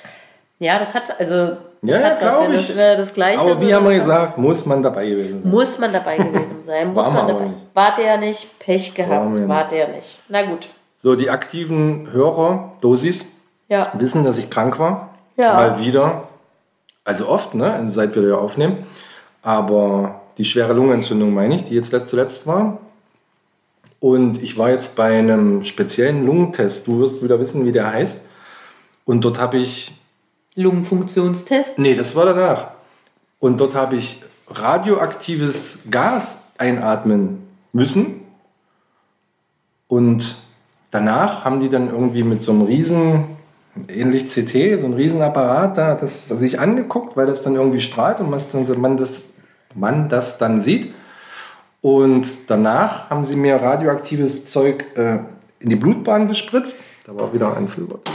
Speaker 1: ja, das hat, also das
Speaker 2: Ja,
Speaker 1: hat was,
Speaker 2: glaub
Speaker 1: wenn
Speaker 2: ich.
Speaker 1: das das Gleiche
Speaker 2: Aber wie haben wir gesagt, muss man dabei gewesen sein.
Speaker 1: Muss man dabei gewesen sein, muss
Speaker 2: War
Speaker 1: man dabei.
Speaker 2: nicht.
Speaker 1: War der nicht, Pech
Speaker 2: War
Speaker 1: gehabt,
Speaker 2: man
Speaker 1: war der nicht. Na gut.
Speaker 2: So, die aktiven Hörer, Dosis,
Speaker 1: Ja.
Speaker 2: wissen, dass ich krank war.
Speaker 1: Ja.
Speaker 2: Mal wieder. Also oft, ne? Seit wir ja aufnehmen. Aber die schwere Lungenentzündung meine ich, die jetzt letzt- zuletzt war. Und ich war jetzt bei einem speziellen Lungentest. Du wirst wieder wissen, wie der heißt. Und dort habe ich
Speaker 1: Lungenfunktionstest.
Speaker 2: Nee, das war danach. Und dort habe ich radioaktives Gas einatmen müssen. Und danach haben die dann irgendwie mit so einem riesen, ähnlich CT, so einem riesen Apparat da das sich angeguckt, weil das dann irgendwie strahlt und man das, man das dann sieht. Und danach haben sie mir radioaktives Zeug äh, in die Blutbahn gespritzt. Da war wieder ein Füllwort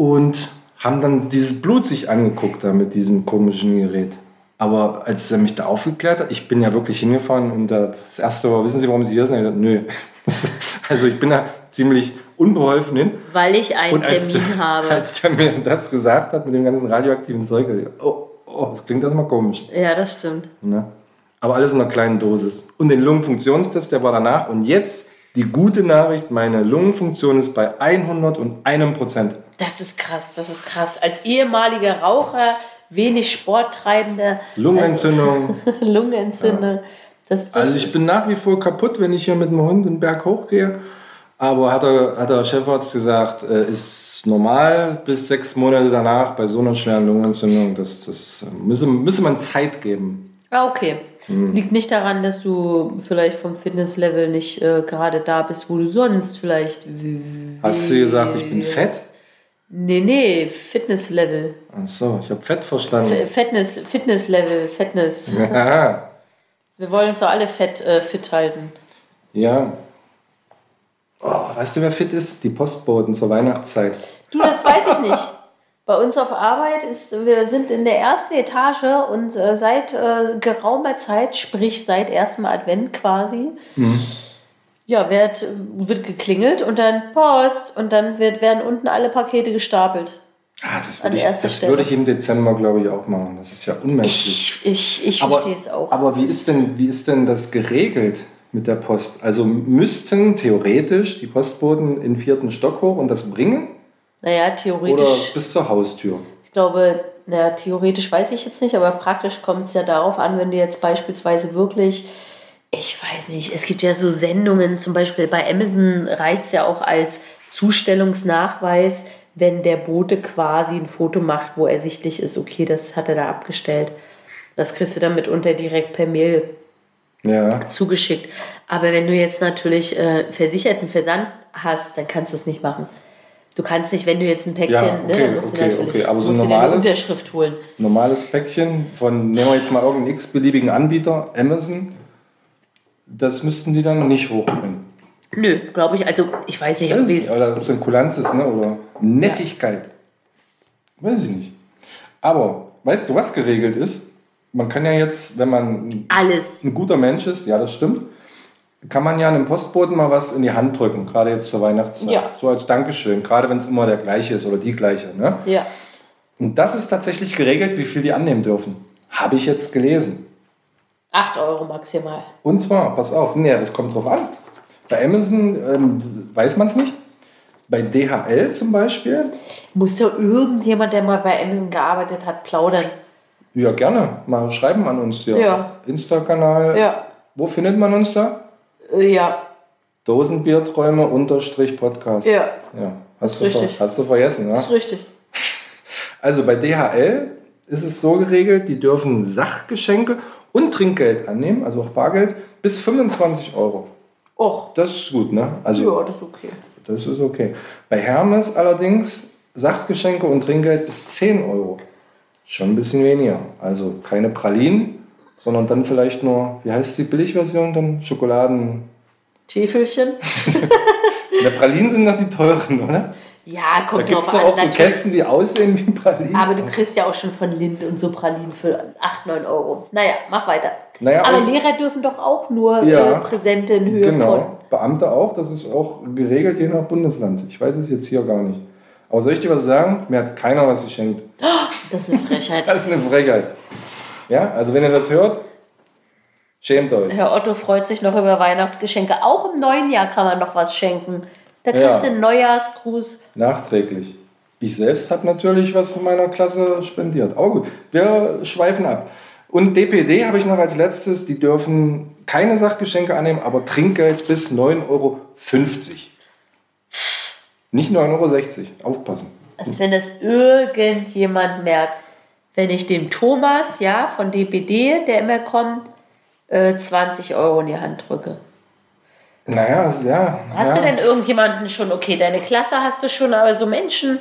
Speaker 2: und haben dann dieses Blut sich angeguckt da mit diesem komischen Gerät. Aber als er mich da aufgeklärt hat, ich bin ja wirklich hingefahren und da, das erste war, wissen Sie, warum Sie hier sind? Ich dachte, nö. Also ich bin da ziemlich unbeholfen hin.
Speaker 1: Weil ich einen
Speaker 2: als,
Speaker 1: Termin habe.
Speaker 2: als er mir das gesagt hat mit dem ganzen radioaktiven Zeug, oh, oh, das klingt erstmal komisch.
Speaker 1: ja, das stimmt.
Speaker 2: Ne? Aber alles in einer kleinen Dosis. Und den Lungenfunktionstest, der war danach. Und jetzt die gute Nachricht, meine Lungenfunktion ist bei 101 Prozent.
Speaker 1: Das ist krass, das ist krass. Als ehemaliger Raucher, wenig Sporttreibender,
Speaker 2: Lungenentzündung.
Speaker 1: also Lungenentzündung. Das, das
Speaker 2: Also ich bin nach wie vor kaputt, wenn ich hier mit dem Hund den Berg hochgehe. Aber hat der, hat der Chefarzt gesagt, äh, ist normal bis sechs Monate danach bei so einer schweren Lungenentzündung. Das, das äh, müsse, müsse man Zeit geben.
Speaker 1: Ah, okay.
Speaker 2: Hm.
Speaker 1: Liegt nicht daran, dass du vielleicht vom Fitnesslevel nicht äh, gerade da bist, wo du sonst vielleicht.
Speaker 2: Hast du gesagt, ich bin fett?
Speaker 1: Nee, nee, Fitnesslevel.
Speaker 2: Ach so, ich habe fett verstanden.
Speaker 1: F- Fitness, Fitnesslevel, Fitness.
Speaker 2: Ja,
Speaker 1: Wir wollen uns doch alle fett, äh, fit halten.
Speaker 2: ja. Oh, weißt du, wer fit ist? Die Postboten zur Weihnachtszeit.
Speaker 1: Du, das weiß ich nicht. Bei uns auf Arbeit ist, wir sind in der ersten Etage und äh, seit äh, geraumer Zeit, sprich seit erstem Advent quasi, ja, wird, wird geklingelt und dann Post und dann wird, werden unten alle Pakete gestapelt.
Speaker 2: Ah, das würde ich, das würde ich im Dezember, glaube ich, auch machen. Das ist ja unmenschlich.
Speaker 1: Ich, ich, ich verstehe es auch.
Speaker 2: Aber wie ist, denn, wie ist denn das geregelt mit der Post? Also müssten theoretisch die Postboten in vierten Stock hoch und das bringen?
Speaker 1: Naja,
Speaker 2: Oder
Speaker 1: theoretisch,
Speaker 2: bis zur Haustür?
Speaker 1: ich glaube, naja, theoretisch weiß ich jetzt nicht, aber praktisch kommt es ja darauf an, wenn du jetzt beispielsweise wirklich, ich weiß nicht, es gibt ja so Sendungen, zum Beispiel bei Amazon reicht es ja auch als Zustellungsnachweis, wenn der Bote quasi ein Foto macht, wo ersichtlich ist, okay, das hat er da abgestellt. Das kriegst du dann mitunter direkt per Mail
Speaker 2: Ja.
Speaker 1: zugeschickt. Aber wenn du jetzt natürlich äh, versicherten Versand hast, dann kannst du es nicht machen. Du kannst nicht, wenn du jetzt ein Päckchen,
Speaker 2: Ja,
Speaker 1: ne,
Speaker 2: okay,
Speaker 1: dann musst
Speaker 2: okay,
Speaker 1: du natürlich
Speaker 2: okay. Aber so
Speaker 1: eine
Speaker 2: normales-
Speaker 1: Unterschrift holen.
Speaker 2: Normales Päckchen von, nehmen wir jetzt mal irgendeinen x-beliebigen Anbieter, Amazon, das müssten die dann nicht hochbringen.
Speaker 1: Nö, glaube ich. Also ich weiß nicht, ob es.
Speaker 2: oder ob es ein Kulanz ist, ne? oder Nettigkeit. Weiß ich nicht. Aber weißt du, was geregelt ist? Man kann ja jetzt, wenn man
Speaker 1: Alles.
Speaker 2: ein guter Mensch ist, ja, das stimmt, kann man ja einem Postboten mal was in die Hand drücken, gerade jetzt zur Weihnachtszeit.
Speaker 1: Ja.
Speaker 2: So als Dankeschön, gerade wenn es immer der gleiche ist oder die gleiche. Ne?
Speaker 1: Ja.
Speaker 2: Und das ist tatsächlich geregelt, wie viel die annehmen dürfen. Habe ich jetzt gelesen.
Speaker 1: 8 Euro maximal.
Speaker 2: Und zwar, pass auf, nee, das kommt drauf an. Bei Amazon ähm, weiß man es nicht. Bei DHL zum Beispiel,
Speaker 1: Muss ja irgendjemand, der mal bei Amazon gearbeitet hat, plaudern.
Speaker 2: Ja gerne, mal schreiben an uns hier.
Speaker 1: Ja.
Speaker 2: Insta-Kanal.
Speaker 1: Ja.
Speaker 2: Wo findet man uns da?
Speaker 1: Äh, Ja.
Speaker 2: Dosenbierträume unterstrich Podcast.
Speaker 1: Ja.
Speaker 2: Ja, hast du,
Speaker 1: Ist richtig.
Speaker 2: hast du vergessen, ne?
Speaker 1: Ist richtig.
Speaker 2: Also bei DHL ist es so geregelt, die dürfen Sachgeschenke und Trinkgeld annehmen, also auch Bargeld, bis 25 Euro.
Speaker 1: Och.
Speaker 2: Das ist gut, ne? Also
Speaker 1: Ja, das ist okay.
Speaker 2: das ist okay. Bei Hermes allerdings Sachgeschenke und Trinkgeld bis 10 Euro. Schon ein bisschen weniger. Also keine Pralinen, sondern dann vielleicht nur, wie heißt die Billigversion, dann Schokoladen.
Speaker 1: Täfelchen?
Speaker 2: ja, Pralinen sind doch die teuren, oder?
Speaker 1: Ja, kommt
Speaker 2: Da gibt es
Speaker 1: drauf an.
Speaker 2: auch so
Speaker 1: natürlich.
Speaker 2: Kästen, die aussehen wie Pralinen.
Speaker 1: Aber du kriegst ja auch schon von Lind und so Pralinen für 8, 9 Euro. Naja, mach weiter.
Speaker 2: Naja,
Speaker 1: Aber
Speaker 2: und-
Speaker 1: Lehrer dürfen doch auch nur
Speaker 2: Ja.
Speaker 1: äh, Präsente in Höhe von.
Speaker 2: Genau, Beamte auch, das ist auch geregelt je nach Bundesland. Ich weiß es jetzt hier gar nicht. Aber soll ich dir was sagen? Mir hat keiner was geschenkt.
Speaker 1: Das ist eine Frechheit.
Speaker 2: Das ist eine Frechheit. Ja, also wenn ihr das hört, schämt euch.
Speaker 1: Herr Otto freut sich noch über Weihnachtsgeschenke. Auch im neuen Jahr kann man noch was schenken. Da kriegst
Speaker 2: Ja.
Speaker 1: du einen Neujahrsgruß.
Speaker 2: Nachträglich. Ich selbst habe natürlich was in meiner Klasse spendiert. Auch gut. Wir schweifen ab. Und DPD habe ich noch als letztes. Die dürfen keine Sachgeschenke annehmen, aber Trinkgeld bis 9,50 Euro. Nicht 9,60 Euro. Aufpassen.
Speaker 1: Als wenn das irgendjemand merkt. Wenn ich dem Thomas, ja, von DPD, der immer kommt, äh, 20 Euro in die Hand drücke.
Speaker 2: Naja, also, ja.
Speaker 1: Hast
Speaker 2: ja.
Speaker 1: du denn irgendjemanden schon, okay, deine Klasse hast du schon, aber so Menschen,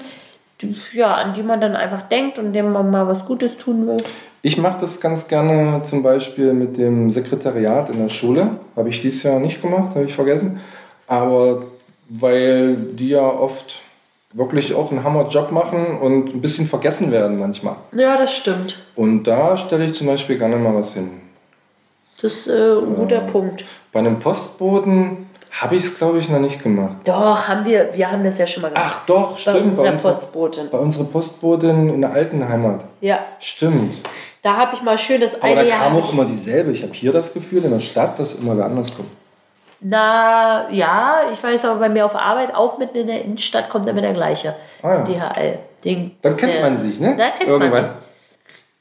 Speaker 1: die, ja, an die man dann einfach denkt und dem man mal was Gutes tun will?
Speaker 2: Ich mache das ganz gerne zum Beispiel mit dem Sekretariat in der Schule. Habe ich dieses Jahr nicht gemacht, habe ich vergessen. Aber weil die ja oft wirklich auch einen Hammerjob machen und ein bisschen vergessen werden manchmal.
Speaker 1: Ja, das stimmt.
Speaker 2: Und da stelle ich zum Beispiel gerne mal was hin.
Speaker 1: Das ist äh, ein guter Punkt.
Speaker 2: Bei einem Postboten habe ich es, glaube ich, noch nicht gemacht.
Speaker 1: Doch, haben wir, wir haben das ja schon mal gemacht.
Speaker 2: Ach doch,
Speaker 1: bei
Speaker 2: stimmt.
Speaker 1: unserer
Speaker 2: unserer-
Speaker 1: Postbotin.
Speaker 2: bei unserer Postbotin in der alten Heimat.
Speaker 1: Ja,
Speaker 2: Stimmt.
Speaker 1: da habe ich mal schön das
Speaker 2: Aber
Speaker 1: eine
Speaker 2: da
Speaker 1: Jahr.
Speaker 2: kam auch immer dieselbe. Ich habe hier das Gefühl in der Stadt, dass immer wer anders kommt.
Speaker 1: Na, ja, ich weiß aber bei mir auf Arbeit, auch mitten in der Innenstadt, kommt immer der gleiche.
Speaker 2: Ah, ja.
Speaker 1: DHL. Den,
Speaker 2: Dann kennt
Speaker 1: der-
Speaker 2: man sich, ne?
Speaker 1: Da kennt
Speaker 2: Irgendwann.
Speaker 1: man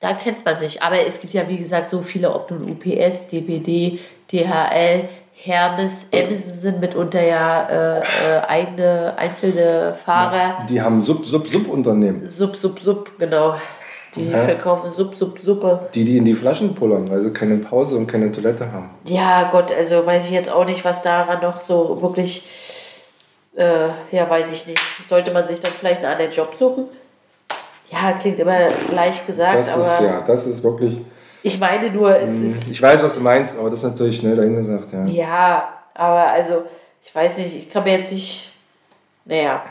Speaker 1: Da kennt man sich. Aber es gibt ja, wie gesagt, so viele, ob nun UPS, DPD, DHL, Hermes, Amazon mitunter ja äh, äh, eigene, einzelne Fahrer.
Speaker 2: Die haben Sub, Sub, Sub-Unternehmen.
Speaker 1: Sub, Sub, Sub, genau. Die
Speaker 2: Ja.
Speaker 1: verkaufen Sub, Sub, Suppe.
Speaker 2: Die, die in die Flaschen pullern, weil sie keine Pause und keine Toilette haben.
Speaker 1: Ja, Gott, also weiß ich jetzt auch nicht, was daran noch so wirklich, äh, ja, weiß ich nicht. Sollte man sich dann vielleicht einen anderen Job suchen? Ja, klingt immer leicht gesagt,
Speaker 2: Das
Speaker 1: aber
Speaker 2: ist, ja, das ist wirklich.
Speaker 1: ich meine nur, es ist,
Speaker 2: Ich weiß, was du meinst, aber das ist natürlich schnell dahingesagt, ja.
Speaker 1: ja, aber also, ich weiß nicht, ich kann mir jetzt nicht, naja,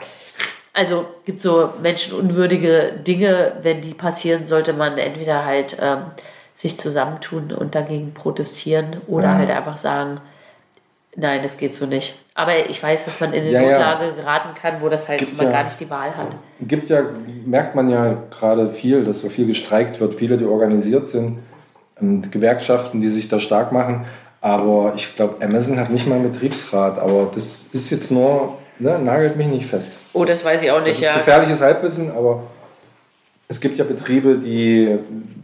Speaker 1: also gibt so menschenunwürdige Dinge, wenn die passieren, sollte man entweder halt ähm, sich zusammentun und dagegen protestieren oder
Speaker 2: Ja.
Speaker 1: halt einfach sagen, nein, das geht so nicht. Aber ich weiß, dass man in eine
Speaker 2: Ja, ja.
Speaker 1: Notlage geraten kann, wo das halt
Speaker 2: Gibt
Speaker 1: man
Speaker 2: ja-
Speaker 1: gar nicht die Wahl hat.
Speaker 2: Gibt ja, merkt man ja gerade viel, dass so viel gestreikt wird, viele, die organisiert sind, und Gewerkschaften, die sich da stark machen. Aber ich glaube, Amazon hat nicht mal einen Betriebsrat. Aber das ist jetzt nur, ne, nagelt mich nicht fest.
Speaker 1: Oh, das weiß ich auch
Speaker 2: Das
Speaker 1: nicht,
Speaker 2: ist
Speaker 1: ja.
Speaker 2: gefährliches Halbwissen, aber es gibt ja Betriebe, die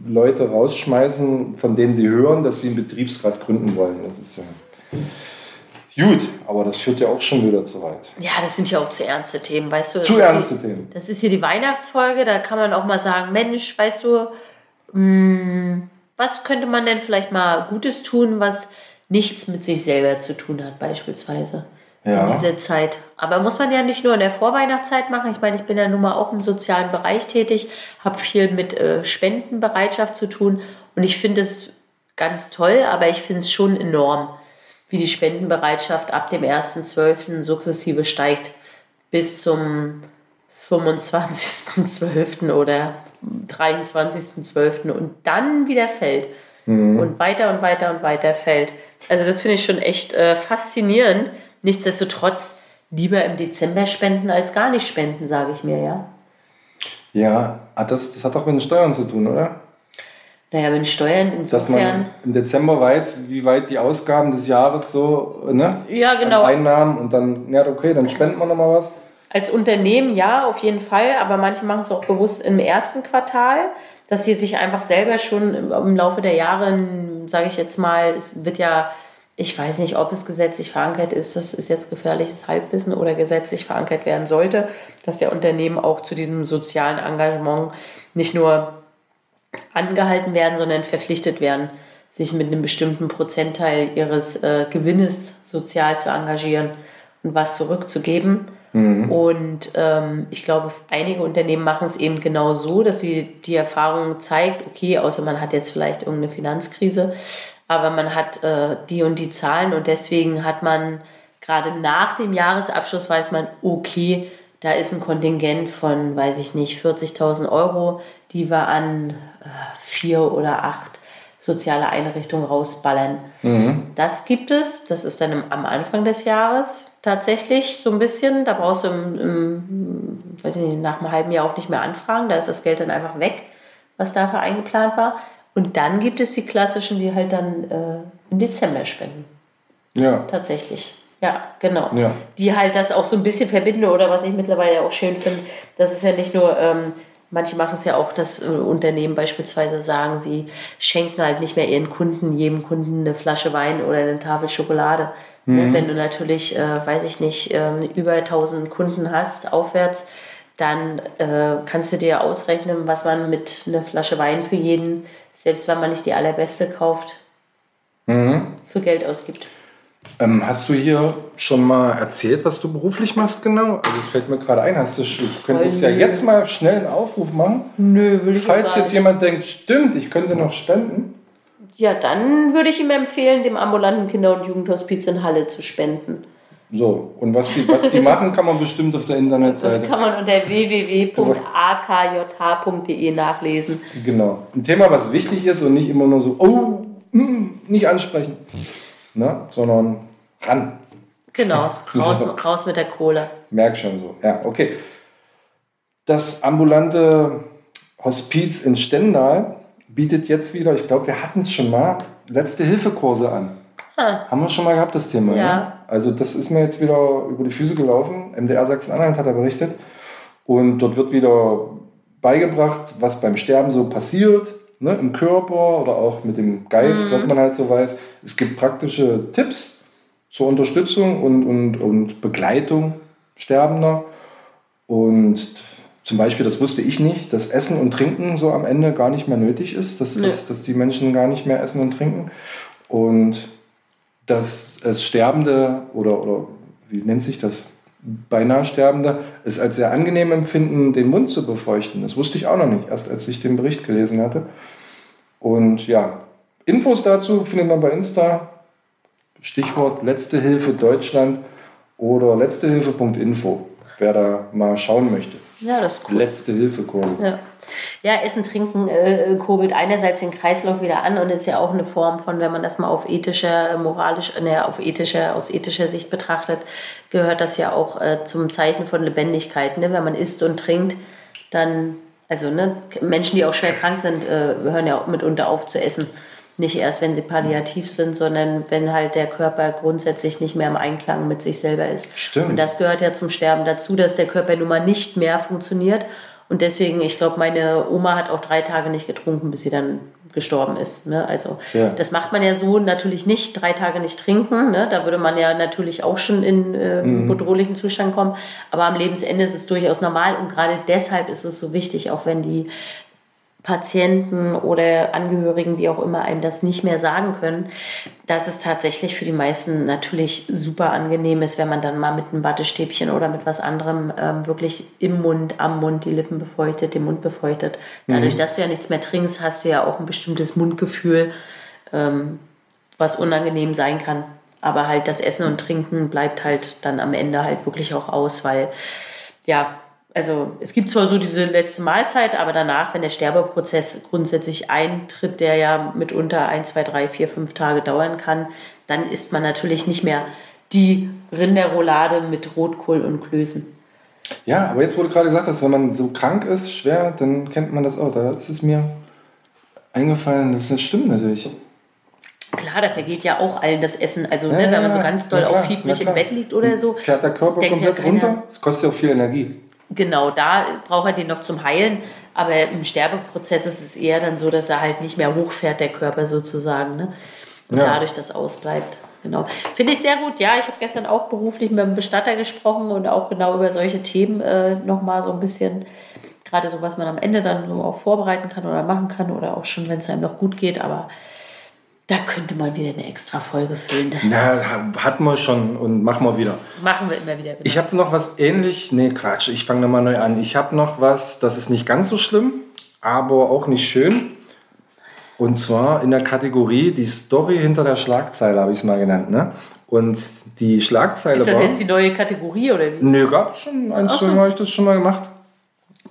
Speaker 2: Leute rausschmeißen, von denen sie hören, dass sie einen Betriebsrat gründen wollen. Das ist ja gut, aber das führt ja auch schon wieder zu weit.
Speaker 1: Ja, das sind ja auch zu ernste Themen, weißt du.
Speaker 2: Zu
Speaker 1: das ist
Speaker 2: ernste
Speaker 1: die-
Speaker 2: Themen.
Speaker 1: Das ist hier die Weihnachtsfolge, da kann man auch mal sagen, Mensch, weißt du, mh, was könnte man denn vielleicht mal Gutes tun, was nichts mit sich selber zu tun hat, beispielsweise
Speaker 2: Ja.
Speaker 1: in dieser Zeit. Aber muss man ja nicht nur in der Vorweihnachtszeit machen. Ich meine, ich bin ja nun mal auch im sozialen Bereich tätig, habe viel mit äh, Spendenbereitschaft zu tun und ich finde es ganz toll, aber ich finde es schon enorm, wie die Spendenbereitschaft ab dem 1.12. sukzessive steigt bis zum 25.12. oder 23.12. und dann wieder fällt und weiter und weiter und weiter fällt. Also das finde ich schon echt äh, faszinierend. Nichtsdestotrotz lieber im Dezember spenden als gar nicht spenden, sage ich mir, ja.
Speaker 2: Ja, ah, das, das hat auch mit den Steuern zu tun, oder?
Speaker 1: Naja, mit den Steuern
Speaker 2: Dass man
Speaker 1: insofern.
Speaker 2: im Dezember weiß, wie weit die Ausgaben des Jahres so, ne?
Speaker 1: Ja,
Speaker 2: an
Speaker 1: genau.
Speaker 2: Einnahmen und dann, ja, okay, dann spenden wir nochmal was.
Speaker 1: Als Unternehmen ja, auf jeden Fall, aber manche machen es auch bewusst im ersten Quartal, dass sie sich einfach selber schon im- im Laufe der Jahre, sage ich jetzt mal, es wird ja, ich weiß nicht, ob es gesetzlich verankert ist, das ist jetzt gefährliches Halbwissen oder gesetzlich verankert werden sollte, dass der Unternehmen auch zu diesem sozialen Engagement nicht nur angehalten werden, sondern verpflichtet werden, sich mit einem bestimmten Prozentteil ihres äh, Gewinnes sozial zu engagieren und was zurückzugeben. Und ähm, ich glaube, einige Unternehmen machen es eben genau so, dass sie die Erfahrung zeigt, okay, außer man hat jetzt vielleicht irgendeine Finanzkrise, aber man hat äh, die und die Zahlen und deswegen hat man gerade nach dem Jahresabschluss weiß man, okay, da ist ein Kontingent von, weiß ich nicht, 40.000 Euro, die wir an äh, vier oder acht soziale Einrichtungen rausballern.
Speaker 2: Mhm.
Speaker 1: Das gibt es, das ist dann im, am Anfang des Jahres tatsächlich so ein bisschen. Da brauchst du im, im, weiß ich nicht, nach einem halben Jahr auch nicht mehr anfragen. Da ist das Geld dann einfach weg, was dafür eingeplant war. Und dann gibt es die klassischen, die halt dann äh, im Dezember spenden.
Speaker 2: Ja.
Speaker 1: Tatsächlich. Ja, genau.
Speaker 2: Ja.
Speaker 1: Die halt das auch so ein bisschen verbinden oder was ich mittlerweile auch schön finde, das ist ja nicht nur, ähm, manche machen es ja auch, dass äh, Unternehmen beispielsweise sagen, sie schenken halt nicht mehr ihren Kunden, jedem Kunden eine Flasche Wein oder eine Tafel Schokolade. Ne? Wenn du natürlich, äh, weiß ich nicht, ähm, über 1000 Kunden hast, aufwärts, dann äh, kannst du dir ausrechnen, was man mit einer Flasche Wein für jeden, selbst wenn man nicht die allerbeste kauft, für Geld ausgibt.
Speaker 2: Ähm, hast du hier schon mal erzählt, was du beruflich machst genau? Also es fällt mir gerade ein, hast du, du könntest ja jetzt mal schnell einen Aufruf machen.
Speaker 1: Nö, würde ich
Speaker 2: Falls
Speaker 1: sagen.
Speaker 2: jetzt jemand denkt, stimmt, ich könnte noch spenden.
Speaker 1: Ja, dann würde ich ihm empfehlen, dem ambulanten Kinder- und Jugendhospiz in Halle zu spenden.
Speaker 2: So, und was die, was die machen, kann man bestimmt auf der
Speaker 1: Das
Speaker 2: Internetseite.
Speaker 1: kann man unter www.akjh.de nachlesen.
Speaker 2: Genau. Ein Thema, was wichtig ist und nicht immer nur so, oh, mm, nicht ansprechen, ne? sondern ran.
Speaker 1: Genau, raus,
Speaker 2: So.
Speaker 1: raus mit der Kohle.
Speaker 2: Merk schon so. Ja, okay. Das ambulante Hospiz in Stendal bietet jetzt wieder, ich glaube, wir hatten es schon mal, letzte Hilfekurse an.
Speaker 1: Ah.
Speaker 2: Haben wir schon mal gehabt, das Thema?
Speaker 1: Ja.
Speaker 2: Ne? Also das ist mir jetzt wieder über die Füße gelaufen. MDR Sachsen-Anhalt hat er berichtet. Und dort wird wieder beigebracht, was beim Sterben so passiert, ne, im Körper oder auch mit dem Geist, was man halt so weiß. Es gibt praktische Tipps zur Unterstützung und, und, und Begleitung Sterbender. Und zum Beispiel, das wusste ich nicht, dass Essen und Trinken so am Ende gar nicht mehr nötig ist, dass,
Speaker 1: Nee.
Speaker 2: dass, dass die Menschen gar nicht mehr essen und trinken. Und dass es Sterbende oder, oder wie nennt sich das? Beinahe Sterbende es als sehr angenehm empfinden, den Mund zu befeuchten. Das wusste ich auch noch nicht, erst als ich den Bericht gelesen hatte. Und ja, Infos dazu findet man bei Insta. Stichwort Letzte Hilfe Deutschland oder letztehilfe.info, wer da mal schauen möchte.
Speaker 1: Ja, das ist cool.
Speaker 2: Letzte Hilfe Kurse.
Speaker 1: Ja. ja, Essen, Trinken äh, kurbelt einerseits den Kreislauf wieder an und ist ja auch eine Form von, wenn man das mal auf ethischer, moralisch, ne, auf ethischer, aus ethischer Sicht betrachtet, gehört das ja auch äh, zum Zeichen von Lebendigkeit. Ne? Wenn man isst und trinkt, dann, also ne, Menschen, die auch schwer krank sind, äh, hören ja auch mitunter auf zu essen. Nicht erst, wenn sie palliativ sind, sondern wenn halt der Körper grundsätzlich nicht mehr im Einklang mit sich selber ist.
Speaker 2: Stimmt.
Speaker 1: Und das gehört ja zum Sterben dazu, dass der Körper nun mal nicht mehr funktioniert. Und deswegen, ich glaube, meine Oma hat auch drei Tage nicht getrunken, bis sie dann gestorben ist. Ne? Also
Speaker 2: Ja.
Speaker 1: das macht man ja so natürlich nicht, drei Tage nicht trinken. Ne? Da würde man ja natürlich auch schon in äh, bedrohlichen Zustand kommen. Aber am Lebensende ist es durchaus normal. Und gerade deshalb ist es so wichtig, auch wenn die Patienten oder Angehörigen, wie auch immer, einem das nicht mehr sagen können, dass es tatsächlich für die meisten natürlich super angenehm ist, wenn man dann mal mit einem Wattestäbchen oder mit was anderem ähm, wirklich im Mund, am Mund die Lippen befeuchtet, den Mund befeuchtet. Dadurch, dass du ja nichts mehr trinkst, hast du ja auch ein bestimmtes Mundgefühl, ähm, was unangenehm sein kann. Aber halt das Essen und Trinken bleibt halt dann am Ende halt wirklich auch aus, weil ja, also es gibt zwar so diese letzte Mahlzeit, aber danach, wenn der Sterbeprozess grundsätzlich eintritt, der ja mitunter ein, zwei, drei, vier, fünf Tage dauern kann, dann isst man natürlich nicht mehr die Rinderroulade mit Rotkohl und Klößen.
Speaker 2: Ja, aber jetzt, du gerade gesagt hast, wenn man so krank ist, schwer, dann kennt man das auch. Da ist es mir eingefallen, das stimmt natürlich.
Speaker 1: Klar, da vergeht ja auch allen das Essen. Also,
Speaker 2: Ja,
Speaker 1: ne,
Speaker 2: ja,
Speaker 1: wenn man so ganz doll
Speaker 2: klar,
Speaker 1: auffiebrig im. Bett liegt oder so,
Speaker 2: Fährt der Körper
Speaker 1: ja
Speaker 2: komplett runter? Es kostet ja auch viel Energie.
Speaker 1: Genau, da braucht er den noch zum Heilen. Aber im Sterbeprozess ist es eher dann so, dass er halt nicht mehr hochfährt, der Körper sozusagen. Ne? Und
Speaker 2: Ja.
Speaker 1: dadurch das ausbleibt. Genau. Finde ich sehr gut. Ja, ich habe gestern auch beruflich mit einem Bestatter gesprochen und auch genau über solche Themen äh, nochmal so ein bisschen, gerade so, was man am Ende dann so auch vorbereiten kann oder machen kann oder auch schon, wenn es einem noch gut geht. Aber Da könnte man wieder eine extra Folge füllen.
Speaker 2: Na, hatten wir schon und machen wir wieder.
Speaker 1: Machen wir immer wieder. Genau.
Speaker 2: Ich habe noch was ähnlich. Nee, Quatsch, ich fange nochmal neu an. Ich habe noch was, das ist nicht ganz so schlimm, aber auch nicht schön. Und zwar in der Kategorie die Story hinter der Schlagzeile, habe ich es mal genannt. Ne? Und die Schlagzeile
Speaker 1: Ist das
Speaker 2: war.
Speaker 1: jetzt die neue Kategorie oder wie?
Speaker 2: Nee, gab es schon. Ein, zwei. Mal habe ich das schon mal gemacht.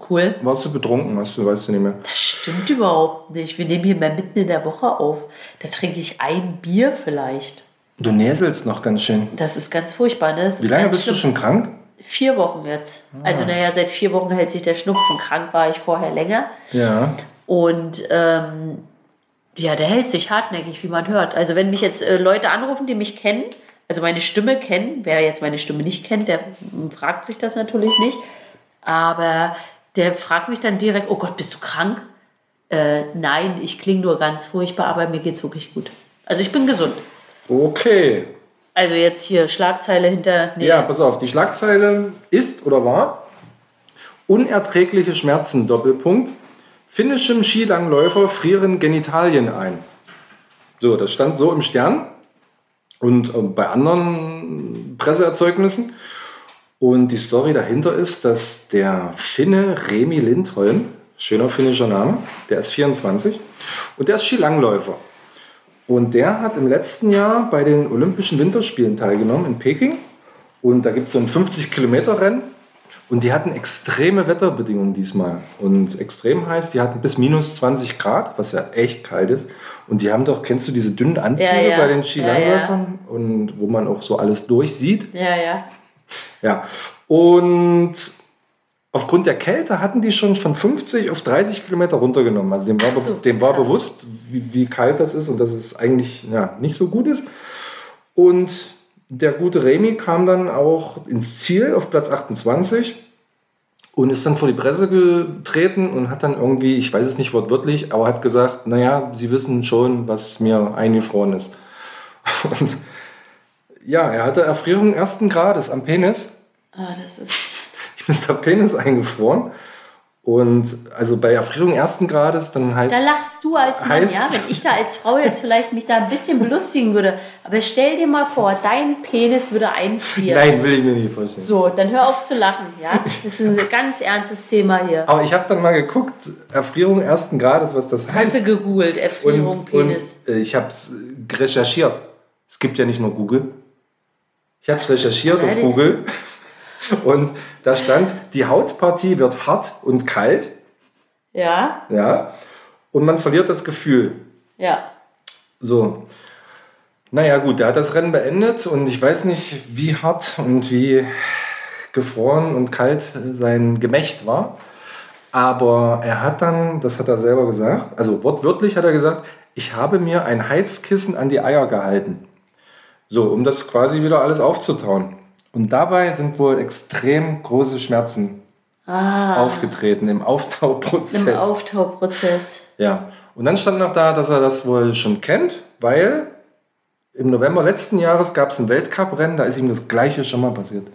Speaker 1: Cool.
Speaker 2: Warst du betrunken, weißt du, weißt du nicht mehr.
Speaker 1: Das stimmt überhaupt nicht. Wir nehmen hier mal mitten in der Woche auf. Da trinke ich ein Bier vielleicht.
Speaker 2: Du näselst noch ganz schön.
Speaker 1: Das ist ganz furchtbar, ne? Das
Speaker 2: Wie lange bist du
Speaker 1: schlimm.
Speaker 2: schon krank?
Speaker 1: Vier Wochen jetzt. Also, naja, seit vier Wochen hält sich der Schnupfen. Krank war ich vorher länger.
Speaker 2: Ja.
Speaker 1: Und ähm, ja, der hält sich hartnäckig, wie man hört. Also wenn mich jetzt äh, Leute anrufen, die mich kennen, also meine Stimme kennen, wer jetzt meine Stimme nicht kennt, der mm, fragt sich das natürlich nicht. Aber der fragt mich dann direkt, oh Gott, bist du krank? Äh, nein, ich klinge nur ganz furchtbar, aber mir geht's wirklich gut. Also ich bin gesund.
Speaker 2: Okay.
Speaker 1: Also jetzt hier Schlagzeile hinter. Nee.
Speaker 2: Ja, pass auf, die Schlagzeile ist oder war unerträgliche Schmerzen, Doppelpunkt. Finnischem Skilangläufer frieren Genitalien ein. So, das stand so im Stern und äh, bei anderen Presseerzeugnissen. Und die Story dahinter ist, dass der Finne Remi Lindholm, schöner finnischer Name, der ist 24 und der ist Skilangläufer. Und der hat im letzten Jahr bei den Olympischen Winterspielen teilgenommen in Peking. Und da gibt es so ein 50-Kilometer-Rennen. Und die hatten extreme Wetterbedingungen diesmal. Und extrem heißt, die hatten bis minus 20 Grad, was ja echt kalt ist. Und die haben doch, kennst du diese dünnen Anzüge
Speaker 1: Ja, ja.
Speaker 2: bei den
Speaker 1: Ja,
Speaker 2: Skilangläufern? Und wo man auch so alles durchsieht.
Speaker 1: Ja, ja.
Speaker 2: Ja. Und aufgrund der Kälte hatten die schon von 50 auf 30 Kilometer runtergenommen. Also dem war,
Speaker 1: so,
Speaker 2: dem war bewusst, wie, wie kalt das ist und dass es eigentlich ja, nicht so gut ist. Und der gute Remy kam dann auch ins Ziel auf Platz 28 und ist dann vor die Presse getreten und hat dann irgendwie, ich weiß es nicht wortwörtlich, aber hat gesagt, naja, Sie wissen schon, was mir eingefroren ist. Und ja, er hatte Erfrierung ersten Grades am Penis.
Speaker 1: Ah, das ist.
Speaker 2: Ihm ist der Penis eingefroren. Und also bei Erfrierung ersten Grades, dann heißt
Speaker 1: Da lachst du als Mann,
Speaker 2: Heißt-
Speaker 1: ja, wenn ich da als Frau jetzt vielleicht mich da ein bisschen belustigen würde. Aber stell dir mal vor, dein Penis würde einfrieren.
Speaker 2: Nein, will ich mir nicht vorstellen.
Speaker 1: So, dann hör auf zu lachen, ja? Das ist ein ganz ernstes Thema hier.
Speaker 2: Aber ich habe dann mal geguckt, Erfrierung ersten Grades, was das
Speaker 1: Hast du
Speaker 2: heißt.
Speaker 1: gegoogelt, Erfrierung,
Speaker 2: Und, und
Speaker 1: Penis.
Speaker 2: äh, ich habe es recherchiert. Es gibt ja nicht nur Google. Ich habe es recherchiert auf. Google. Und da stand, die Hautpartie wird hart und kalt.
Speaker 1: ja,
Speaker 2: Ja. Und man verliert das Gefühl.
Speaker 1: ja.
Speaker 2: So. Naja, gut, der hat das Rennen beendet und ich weiß nicht, wie hart und wie gefroren und kalt sein Gemächt war. Aber er hat dann, das hat er selber gesagt, also wortwörtlich hat er gesagt, ich habe mir ein Heizkissen an die Eier gehalten. So, um das quasi wieder alles aufzutauen. Und dabei sind wohl extrem große Schmerzen
Speaker 1: Ah,
Speaker 2: aufgetreten im Auftauprozess.
Speaker 1: im Auftauprozess.
Speaker 2: Ja, und dann stand noch da, dass er das wohl schon kennt, weil im November letzten Jahres gab es ein Weltcuprennen, da ist ihm das Gleiche schon mal passiert.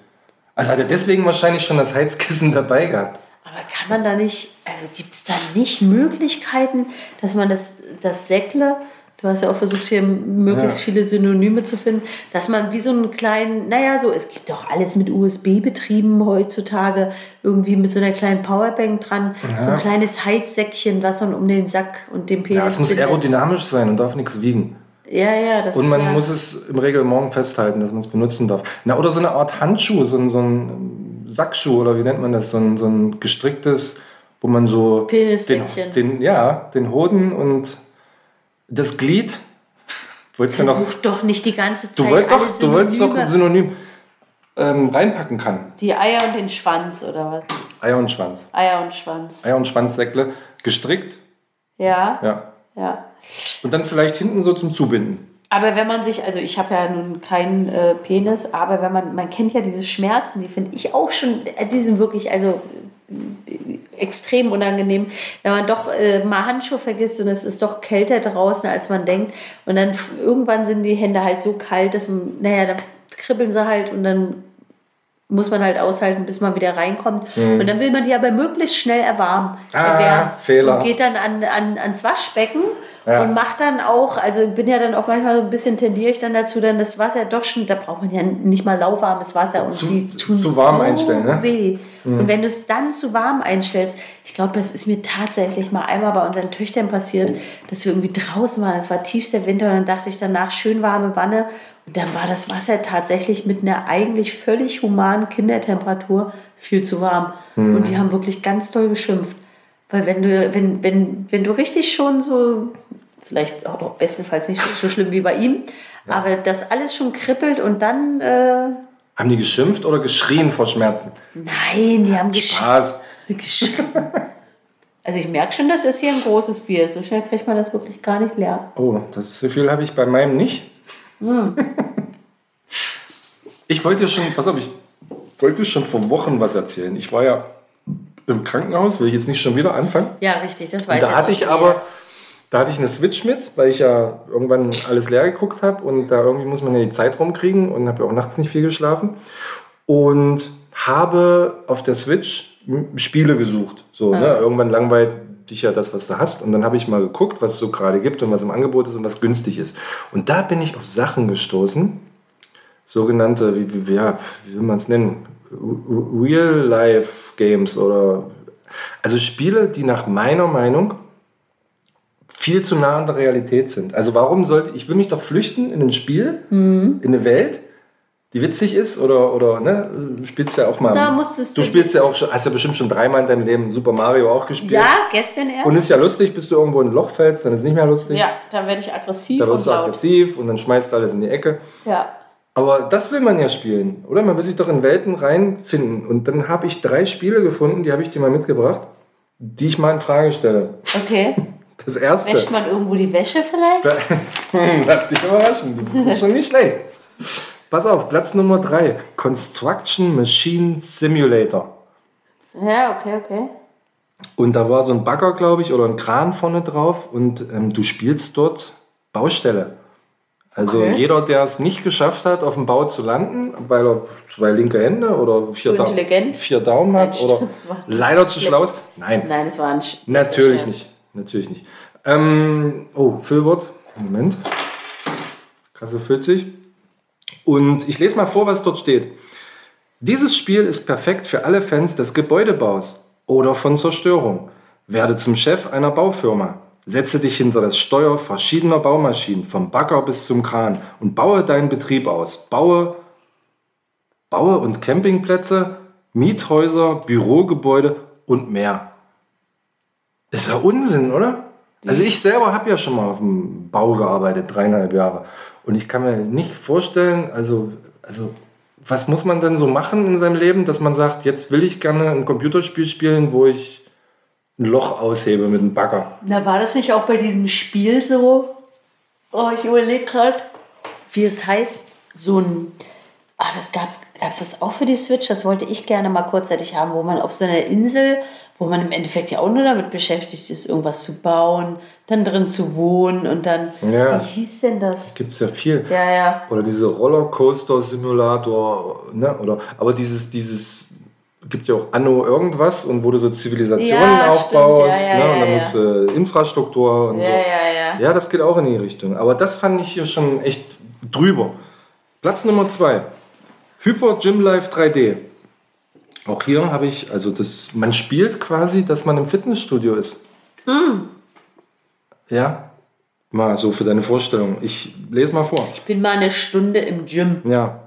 Speaker 2: Also hat er deswegen wahrscheinlich schon das Heizkissen dabei gehabt.
Speaker 1: Aber kann man da nicht, also gibt es da nicht Möglichkeiten, dass man das, das Säckle, du hast ja auch versucht, hier möglichst
Speaker 2: Ja.
Speaker 1: viele Synonyme zu finden, dass man wie so einen kleinen, naja, so, es gibt doch alles mit USB betrieben heutzutage, irgendwie mit so einer kleinen Powerbank dran, so
Speaker 2: Ja.
Speaker 1: ein kleines Heizsäckchen, was man um den Sack und den Penis
Speaker 2: Ja, es muss aerodynamisch sein und darf nichts wiegen.
Speaker 1: Ja, ja, das
Speaker 2: Und man
Speaker 1: klar.
Speaker 2: muss es im Reglement festhalten, dass man es benutzen darf. Na, oder so eine Art Handschuh, so ein, so ein Sackschuh oder wie nennt man das? So ein, so ein gestricktes, wo man so den,
Speaker 1: Penissäckchen.
Speaker 2: den, ja, den Hoden und das Glied. Wolltest du noch
Speaker 1: Versuch doch nicht die ganze Zeit
Speaker 2: Du wolltest doch, du wolltest doch ein Synonym ähm, reinpacken kann.
Speaker 1: Die Eier und den Schwanz, oder was?
Speaker 2: Eier und Schwanz.
Speaker 1: Eier und Schwanz.
Speaker 2: Eier und Schwanzsäckle gestrickt.
Speaker 1: Ja,
Speaker 2: Ja.
Speaker 1: ja.
Speaker 2: Und dann vielleicht hinten so zum Zubinden.
Speaker 1: Aber wenn man sich, also ich habe ja nun keinen äh, Penis, aber wenn man, man kennt ja diese Schmerzen, die finde ich auch schon, äh, die sind wirklich, also äh, extrem unangenehm, wenn man doch äh, mal Handschuhe vergisst und es ist doch kälter draußen, als man denkt. Und dann irgendwann sind die Hände halt so kalt, dass man, naja, dann kribbeln sie halt und dann muss man halt aushalten, bis man wieder reinkommt. Und dann will man die aber möglichst schnell erwarmen.
Speaker 2: Mhm. Ah,
Speaker 1: erwärmen.
Speaker 2: Fehler.
Speaker 1: Und geht dann an, an, ans Waschbecken
Speaker 2: Ja.
Speaker 1: und macht dann auch, also bin ja dann auch manchmal so ein bisschen tendiere ich dann dazu, dann das Wasser doch schon, da braucht man ja nicht mal lauwarmes Wasser und
Speaker 2: Zu-
Speaker 1: die tun
Speaker 2: zu warm
Speaker 1: so
Speaker 2: einstellen, ne?
Speaker 1: weh. Und wenn du es dann zu warm einstellst, ich glaube, das ist mir tatsächlich mal einmal bei unseren Töchtern passiert, dass wir irgendwie draußen waren, es war tiefster Winter und dann dachte ich danach schön warme Wanne und dann war das Wasser tatsächlich mit einer eigentlich völlig humanen Kindertemperatur viel zu warm. Und die haben wirklich ganz doll geschimpft. Weil wenn du, wenn, wenn, wenn du richtig schon so, vielleicht auch bestenfalls nicht so schlimm wie bei ihm, aber das alles schon kribbelt und dann, äh,
Speaker 2: Haben die geschimpft oder geschrien vor Schmerzen?
Speaker 1: nein, die haben
Speaker 2: Spaß.
Speaker 1: geschrien. Also ich merke schon, das ist hier ein großes Bier. So schnell kriegt man das wirklich gar nicht leer.
Speaker 2: Oh, das Gefühl habe ich bei meinem nicht.
Speaker 1: Hm.
Speaker 2: Ich wollte schon, pass auf, ich wollte schon vor Wochen was erzählen. Ich war ja im Krankenhaus, will ich jetzt nicht schon wieder anfangen.
Speaker 1: Ja, richtig, das weiß
Speaker 2: da
Speaker 1: jetzt
Speaker 2: hatte ich aber, da hatte ich eine Switch mit, weil ich ja irgendwann alles leer geguckt habe und da irgendwie muss man ja die Zeit rumkriegen und habe ja auch nachts nicht viel geschlafen und habe auf der Switch Spiele gesucht. So, ne? Irgendwann langweilt dich ja das, was du hast und dann habe ich mal geguckt, was es so gerade gibt und was im Angebot ist und was günstig ist. Und da bin ich auf Sachen gestoßen, sogenannte, wie, wie, ja, wie will man es nennen, Real-Life-Games oder also Spiele, die nach meiner Meinung viel zu nah an der Realität sind. Also warum sollte ich will mich doch flüchten in ein Spiel,
Speaker 1: Mhm.
Speaker 2: in eine Welt, die witzig ist oder oder ne, du spielst ja auch mal.
Speaker 1: Da musstest
Speaker 2: du
Speaker 1: du-
Speaker 2: spielst ja auch schon, hast ja bestimmt schon dreimal in deinem Leben Super Mario auch gespielt.
Speaker 1: Ja, gestern erst.
Speaker 2: Und ist ja lustig, bis du irgendwo in ein Loch fällst, dann ist es nicht mehr lustig.
Speaker 1: ja, dann werde ich aggressiv
Speaker 2: Da
Speaker 1: und
Speaker 2: wirst du aggressiv und dann schmeißt du alles in die Ecke.
Speaker 1: Ja.
Speaker 2: Aber das will man ja spielen, oder? Man will sich doch in Welten reinfinden. Und dann habe ich drei Spiele gefunden, die habe ich dir mal mitgebracht, die ich mal in Frage stelle.
Speaker 1: Okay.
Speaker 2: Das erste.
Speaker 1: Wäscht man irgendwo die Wäsche vielleicht?
Speaker 2: Lass dich überraschen, das ist schon nicht schlecht. Pass auf, Platz Nummer drei. Construction Machine Simulator.
Speaker 1: Ja, okay, okay.
Speaker 2: Und da war so ein Bagger, glaube ich, oder ein Kran vorne drauf und ähm, du spielst dort Baustelle. Also
Speaker 1: Okay.
Speaker 2: jeder, der es nicht geschafft hat, auf dem Bau zu landen, weil er zwei linke Hände oder vier,
Speaker 1: intelligent?
Speaker 2: vier Daumen hat
Speaker 1: Mensch,
Speaker 2: oder leider zu schlau ist. Nein,
Speaker 1: Nein, es war ein Sch
Speaker 2: natürlich nicht. Natürlich nicht. Ähm, oh, Füllwort. Moment. Kasse füllt sich. Und ich lese mal vor, was dort steht. Dieses Spiel ist perfekt für alle Fans des Gebäudebaus oder von Zerstörung. Werde zum Chef einer Baufirma. Setze dich hinter das Steuer verschiedener Baumaschinen, vom Bagger bis zum Kran und baue deinen Betrieb aus. Baue, baue und Campingplätze, Miethäuser, Bürogebäude und mehr. Das ist ja Unsinn, oder? Also ich selber habe ja schon mal auf dem Bau gearbeitet, dreieinhalb Jahre. Und ich kann mir nicht vorstellen, also, also was muss man denn so machen in seinem Leben, dass man sagt, jetzt will ich gerne ein Computerspiel spielen, wo ich ein Loch aushebe mit einem Bagger.
Speaker 1: Na, war das nicht auch bei diesem Spiel so? Oh, ich überlege gerade, wie es heißt. So ein. Ah, das gab's, gab's das auch für die Switch? Das wollte ich gerne mal kurzzeitig haben, wo man auf so einer Insel, wo man im Endeffekt ja auch nur damit beschäftigt ist, irgendwas zu bauen, dann drin zu wohnen und dann.
Speaker 2: Ja.
Speaker 1: Wie hieß denn das?
Speaker 2: Gibt es ja viel.
Speaker 1: Ja, ja.
Speaker 2: Oder diese Rollercoaster-Simulator, ne? Oder, aber dieses, dieses, gibt ja auch Anno irgendwas und wo du so Zivilisationen
Speaker 1: Ja,
Speaker 2: aufbaust.
Speaker 1: Ja, ja,
Speaker 2: ne? und dann musst du Infrastruktur und so.
Speaker 1: ja, ja.
Speaker 2: Ja, das geht auch in die Richtung. Aber das fand ich hier schon echt drüber. Platz Nummer zwei. Hyper Gym Life 3D. Auch hier habe ich, also das, man spielt quasi, dass man im Fitnessstudio ist.
Speaker 1: Hm.
Speaker 2: Ja, mal so für deine Vorstellung. Ich lese mal vor.
Speaker 1: Ich bin mal eine Stunde im Gym.
Speaker 2: Ja.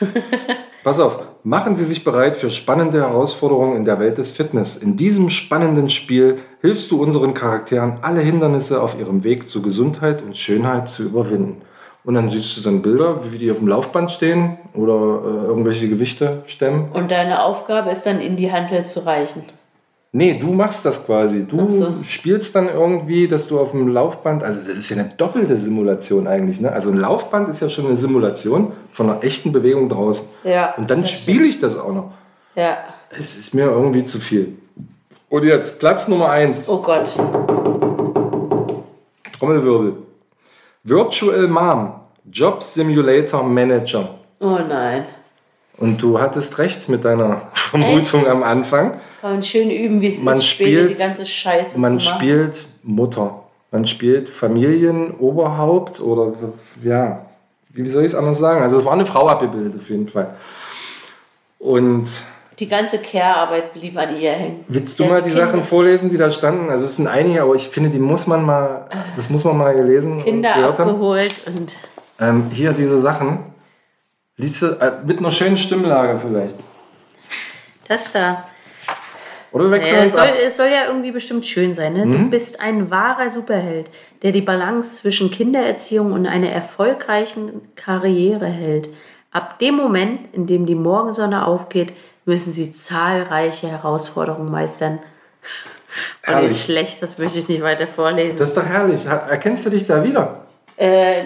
Speaker 2: Pass auf, machen Sie sich bereit für spannende Herausforderungen in der Welt des Fitness. In diesem spannenden Spiel hilfst du unseren Charakteren, alle Hindernisse auf ihrem Weg zu Gesundheit und Schönheit zu überwinden. Und dann siehst du dann Bilder, wie die auf dem Laufband stehen oder äh, irgendwelche Gewichte stemmen.
Speaker 1: Und deine Aufgabe ist dann in die Handel zu reichen.
Speaker 2: Nee, du machst das quasi. Du
Speaker 1: so.
Speaker 2: spielst dann irgendwie, dass du auf dem Laufband, also das ist ja eine doppelte Simulation eigentlich. Ne? Also ein Laufband ist ja schon eine Simulation von einer echten Bewegung draußen.
Speaker 1: Ja.
Speaker 2: Und dann spiele ich das auch noch.
Speaker 1: Ja.
Speaker 2: Es ist mir irgendwie zu viel. Und jetzt Platz Nummer 1.
Speaker 1: Oh Gott.
Speaker 2: Trommelwirbel. Virtual Mom. Job Simulator Manager.
Speaker 1: Oh nein.
Speaker 2: Und du hattest recht mit deiner Vermutung am Anfang.
Speaker 1: Kann man schön üben, wie es
Speaker 2: Man
Speaker 1: ist,
Speaker 2: spielt-
Speaker 1: die ganze Scheiße
Speaker 2: Man spielt Mutter. Man spielt Familienoberhaupt oder ja, wie soll ich es anders sagen? Also es war eine Frau abgebildet auf jeden Fall. Und
Speaker 1: Die ganze Care-Arbeit blieb an ihr hängen.
Speaker 2: willst du
Speaker 1: Ja,
Speaker 2: mal die,
Speaker 1: Kinder-
Speaker 2: Sachen vorlesen, die da standen? Also es sind einige, aber ich finde, die muss man mal, das muss man mal gelesen und
Speaker 1: Kinder
Speaker 2: gehört haben.
Speaker 1: abgeholt und
Speaker 2: Ähm, hier diese Sachen. Liest du, äh, mit einer schönen Stimmlage vielleicht.
Speaker 1: das da.
Speaker 2: Oder wechseln wir
Speaker 1: es, soll,
Speaker 2: ab?
Speaker 1: es soll ja irgendwie bestimmt schön sein. Ne?
Speaker 2: Mhm.
Speaker 1: Du bist ein wahrer Superheld, der die Balance zwischen Kindererziehung und einer erfolgreichen Karriere hält. Ab dem Moment, in dem die Morgensonne aufgeht, müssen sie zahlreiche Herausforderungen meistern. Und ist schlecht, das möchte ich nicht weiter vorlesen.
Speaker 2: Das ist doch herrlich. Erkennst du dich da wieder?
Speaker 1: äh,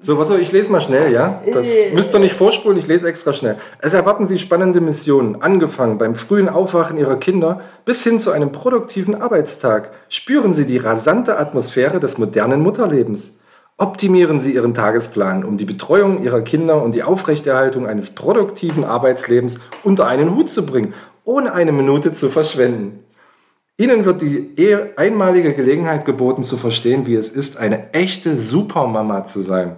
Speaker 2: So, was soll ich lese mal schnell, ja? Das
Speaker 1: Äh.
Speaker 2: müsst ihr nicht vorspulen, ich lese extra schnell. Es erwarten Sie spannende Missionen, angefangen beim frühen Aufwachen Ihrer Kinder bis hin zu einem produktiven Arbeitstag. Spüren Sie die rasante Atmosphäre des modernen Mutterlebens. Optimieren Sie Ihren Tagesplan, um die Betreuung Ihrer Kinder und die Aufrechterhaltung eines produktiven Arbeitslebens unter einen Hut zu bringen, ohne eine Minute zu verschwenden. Ihnen wird die ehe- einmalige Gelegenheit geboten zu verstehen, wie es ist, eine echte Supermama zu sein.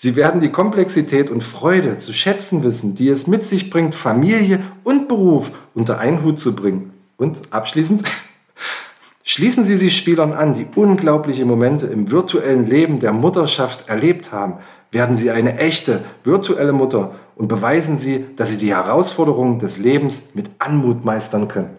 Speaker 2: Sie werden die Komplexität und Freude zu schätzen wissen, die es mit sich bringt, Familie und Beruf unter einen Hut zu bringen. Und abschließend, schließen Sie sich Spielern an, die unglaubliche Momente im virtuellen Leben der Mutterschaft erlebt haben. Werden Sie eine echte virtuelle Mutter und beweisen Sie, dass Sie die Herausforderungen des Lebens mit Anmut meistern können.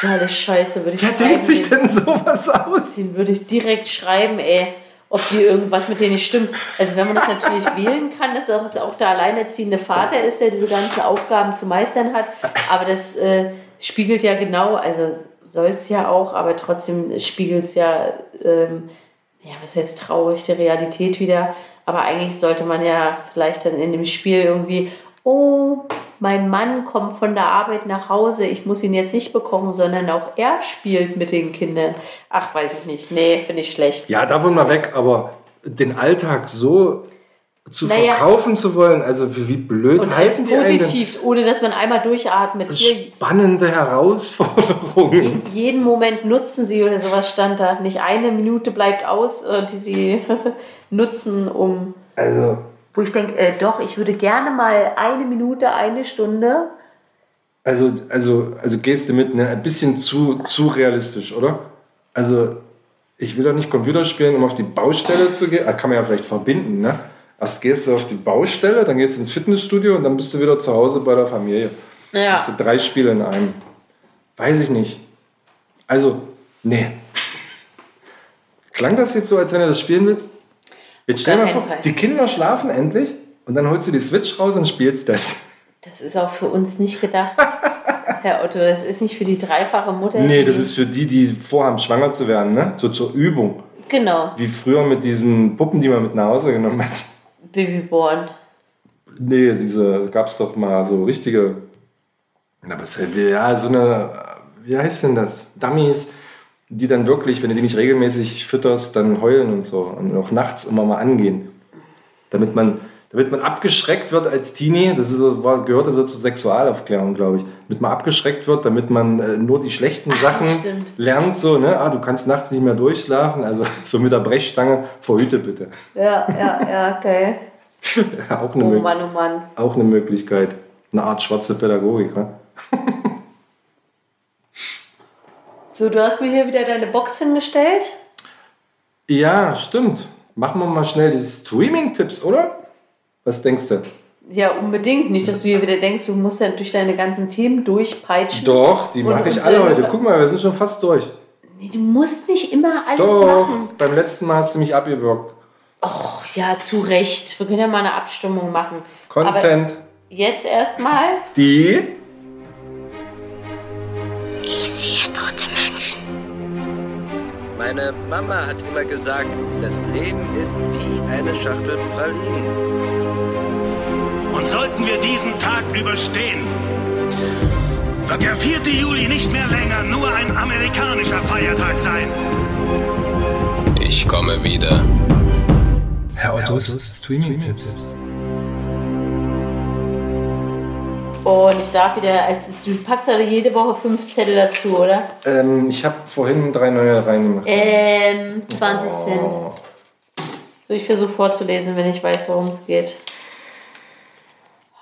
Speaker 1: totale Scheiße, würde ich
Speaker 2: Wer denkt sich
Speaker 1: Den-
Speaker 2: denn sowas aus?
Speaker 1: Den würde ich direkt schreiben, ey, ob die irgendwas mit denen nicht stimmt. Also wenn man das natürlich wählen kann, dass auch, dass auch der alleinerziehende Vater ist, der diese ganzen Aufgaben zu meistern hat. Aber das äh, spiegelt ja genau, also soll es ja auch, aber trotzdem spiegelt es ja, ähm, ja, was heißt traurig, die Realität wieder. Aber eigentlich sollte man ja vielleicht dann in dem Spiel irgendwie, oh, mein Mann kommt von der Arbeit nach Hause, ich muss ihn jetzt nicht bekommen, sondern auch er spielt mit den Kindern. Ach, weiß ich nicht. Nee, finde ich schlecht.
Speaker 2: Ja, davon mal weg, aber den Alltag so zu
Speaker 1: Naja.
Speaker 2: verkaufen zu wollen, also wie, wie blöd
Speaker 1: Und
Speaker 2: halten die einen
Speaker 1: positiv, ohne dass man einmal durchatmet. Hier,
Speaker 2: Spannende Herausforderungen.
Speaker 1: jeden Moment nutzen sie oder sowas stand da. Nicht eine Minute bleibt aus, äh, die sie nutzen, um.
Speaker 2: Also,
Speaker 1: Wo ich denke, äh, doch, ich würde gerne mal eine Minute, eine Stunde.
Speaker 2: also, also, also gehst du mit, ne, ein bisschen zu, zu realistisch, oder? Also, ich will doch nicht Computer spielen, um auf die Baustelle zu gehen. Ah, kann man ja vielleicht verbinden, ne? Erst gehst du auf die Baustelle, dann gehst du ins Fitnessstudio und dann bist du wieder zu Hause bei der Familie.
Speaker 1: Ja.
Speaker 2: Hast du drei Spiele in einem. Weiß ich nicht. Also, nee. Klang das jetzt so, als wenn du das spielen willst? Jetzt stell
Speaker 1: Gar
Speaker 2: mal vor,
Speaker 1: Fall.
Speaker 2: die Kinder schlafen endlich und dann holst du die Switch raus und spielst das.
Speaker 1: Das ist auch für uns nicht gedacht. Herr Otto, das ist nicht für die dreifache Mutter.
Speaker 2: Nee, das ist für die, die vorhaben, schwanger zu werden, ne? So zur Übung.
Speaker 1: Genau,
Speaker 2: Wie früher mit diesen Puppen, die man mit nach Hause genommen hat.
Speaker 1: Babyborn.
Speaker 2: Nee, diese gab es doch mal so richtige. Na, was ja, so eine, wie heißt denn das? Dummies, die dann wirklich, wenn du die nicht regelmäßig fütterst, dann heulen und so. Und auch nachts immer mal angehen. Damit man, damit man abgeschreckt wird als Teenie, das ist, so- war, gehört also zur Sexualaufklärung, glaube ich. Damit man abgeschreckt wird, damit man äh, nur die schlechten Sachen
Speaker 1: stimmt.
Speaker 2: lernt, so, ne? Ah, du kannst nachts nicht mehr durchschlafen, also so mit der Brechstange, verhüte bitte.
Speaker 1: Ja, ja, ja, geil.
Speaker 2: Ja, auch, eine
Speaker 1: Oh
Speaker 2: Möglichkeit.
Speaker 1: Mann, oh Mann.
Speaker 2: Auch eine Möglichkeit. Eine Art schwarze Pädagogik. Ne?
Speaker 1: So, du hast mir hier wieder deine Box hingestellt.
Speaker 2: Ja, stimmt. Machen wir mal schnell die Streaming-Tipps, oder? Was denkst du?
Speaker 1: Ja, unbedingt. Nicht, dass du hier wieder denkst, du musst ja durch deine ganzen Themen durchpeitschen.
Speaker 2: Doch, die mache ich alle heute. Guck mal, wir sind schon fast durch.
Speaker 1: Nee, du musst nicht immer alles
Speaker 2: Doch,
Speaker 1: machen.
Speaker 2: beim letzten Mal hast du mich abgewürgt.
Speaker 1: Och, ja, zu Recht. Wir können ja mal eine Abstimmung machen.
Speaker 2: Content.
Speaker 1: Aber jetzt erstmal.
Speaker 2: Die.
Speaker 3: Ich sehe tote Menschen.
Speaker 4: Meine Mama hat immer gesagt, das Leben ist wie eine Schachtel Pralinen.
Speaker 5: Und sollten wir diesen Tag überstehen, wird der 4. Juli nicht mehr länger nur ein amerikanischer Feiertag sein.
Speaker 6: Ich komme wieder.
Speaker 2: Herr Ottos Streaming-Tipps.
Speaker 1: Und ich darf wieder, also du packst ja jede Woche fünf Zettel dazu, oder?
Speaker 2: Ähm, ich habe vorhin drei neue reingemacht.
Speaker 1: Ähm, 20 Cent.
Speaker 2: Oh.
Speaker 1: So, ich versuche vorzulesen, wenn ich weiß, worum es geht.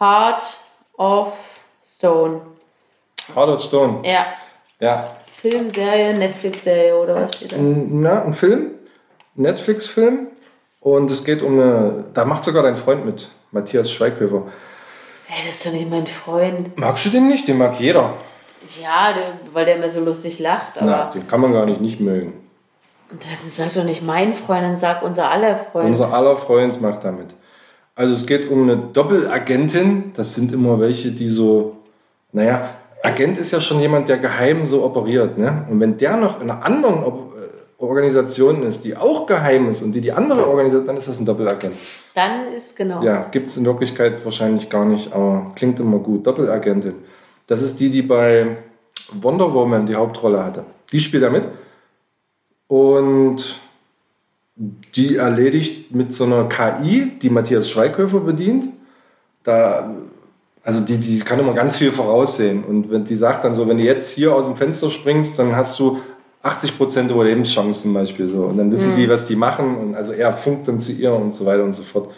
Speaker 1: Heart of Stone.
Speaker 2: Heart of Stone.
Speaker 1: Ja.
Speaker 2: Ja.
Speaker 1: Film, Serie, Netflix-Serie oder was steht da?
Speaker 2: Na, ein Film, Netflix-Film. Und es geht um eine, da macht sogar dein Freund mit, Matthias Schweighöfer.
Speaker 1: Ey, das ist doch nicht mein Freund.
Speaker 2: Magst du den nicht? Den mag jeder.
Speaker 1: Ja, weil der immer so lustig lacht, aber
Speaker 2: Na, den kann man gar nicht nicht mögen.
Speaker 1: dann sag doch nicht mein Freund, dann sag unser aller Freund.
Speaker 2: Unser aller Freund macht damit. Also es geht um eine Doppelagentin. Das sind immer welche, die so, naja, Agent ist ja schon jemand, der geheim so operiert. Ne? Und wenn der noch in einer anderen Organisation ist, die auch geheim ist und die die andere organisiert, dann ist das ein Doppelagent.
Speaker 1: Dann ist genau.
Speaker 2: Ja, gibt es in Wirklichkeit wahrscheinlich gar nicht, aber klingt immer gut. Doppelagentin. Das ist die, die bei Wonder Woman die Hauptrolle hatte. Die spielt da mit. Und die erledigt mit so einer KI, die Matthias Schweighöfer bedient. Da, also die, die kann immer ganz viel voraussehen. Und wenn die sagt dann so, wenn du jetzt hier aus dem Fenster springst, dann hast du 80% Überlebenschance zum Beispiel so. Und dann wissen die, was die machen. Und also er funkt dann zu ihr und so weiter und so fort.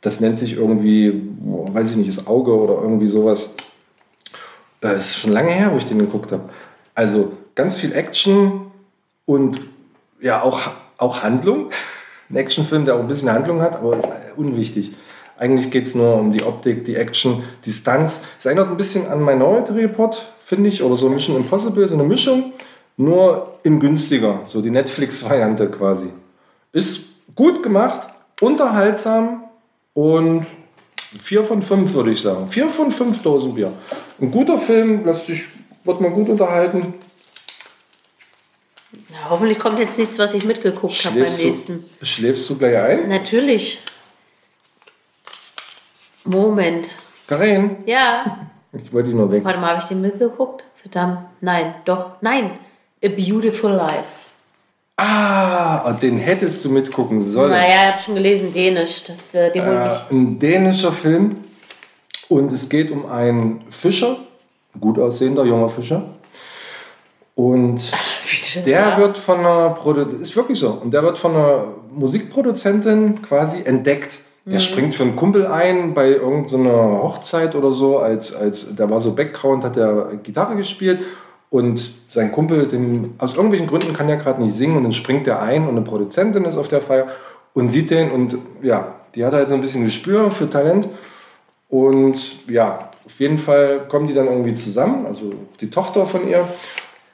Speaker 2: Das nennt sich irgendwie, weiß ich nicht, das Auge oder irgendwie sowas. Das ist schon lange her, wo ich den geguckt habe. Also ganz viel Action und ja, auch, auch Handlung. Ein Actionfilm, der auch ein bisschen Handlung hat, aber ist unwichtig. Eigentlich geht es nur um die Optik, die Action, die Stunts. Es erinnert ein bisschen an Minority Report, finde ich, oder so Mission Impossible, so eine Mischung, nur in günstiger, so die Netflix-Variante quasi. Ist gut gemacht, unterhaltsam und 4 von 5 würde ich sagen. 4 von 5 Dosen Bier. Ein guter Film, lässt sich, wird man gut unterhalten.
Speaker 1: Na, hoffentlich kommt jetzt nichts, was ich mitgeguckt habe beim nächsten.
Speaker 2: du, schläfst du gleich ein?
Speaker 1: Natürlich. Moment.
Speaker 2: Karin,
Speaker 1: Ja.
Speaker 2: ich wollte dich nur weg.
Speaker 1: Warte mal, habe ich den mitgeguckt? Verdammt. Nein, doch. Nein. A Beautiful Life.
Speaker 2: Ah, den hättest du mitgucken sollen.
Speaker 1: Naja, ich habe schon gelesen, Dänisch. Das, äh, holen
Speaker 2: Äh, ein dänischer Film und es geht um einen Fischer, gut aussehender junger Fischer. Und der
Speaker 1: sagst.
Speaker 2: wird von einer Produ ist wirklich so und der wird von einer Musikproduzentin quasi entdeckt. Der springt für einen Kumpel ein bei irgendeiner Hochzeit oder so, als, als der war so Background, hat der Gitarre gespielt und sein Kumpel, den, aus irgendwelchen Gründen kann er gerade nicht singen und dann springt er ein und eine Produzentin ist auf der Feier und sieht den und ja, die hat halt so ein bisschen Gespür für Talent und ja, auf jeden Fall kommen die dann irgendwie zusammen, also die Tochter von ihr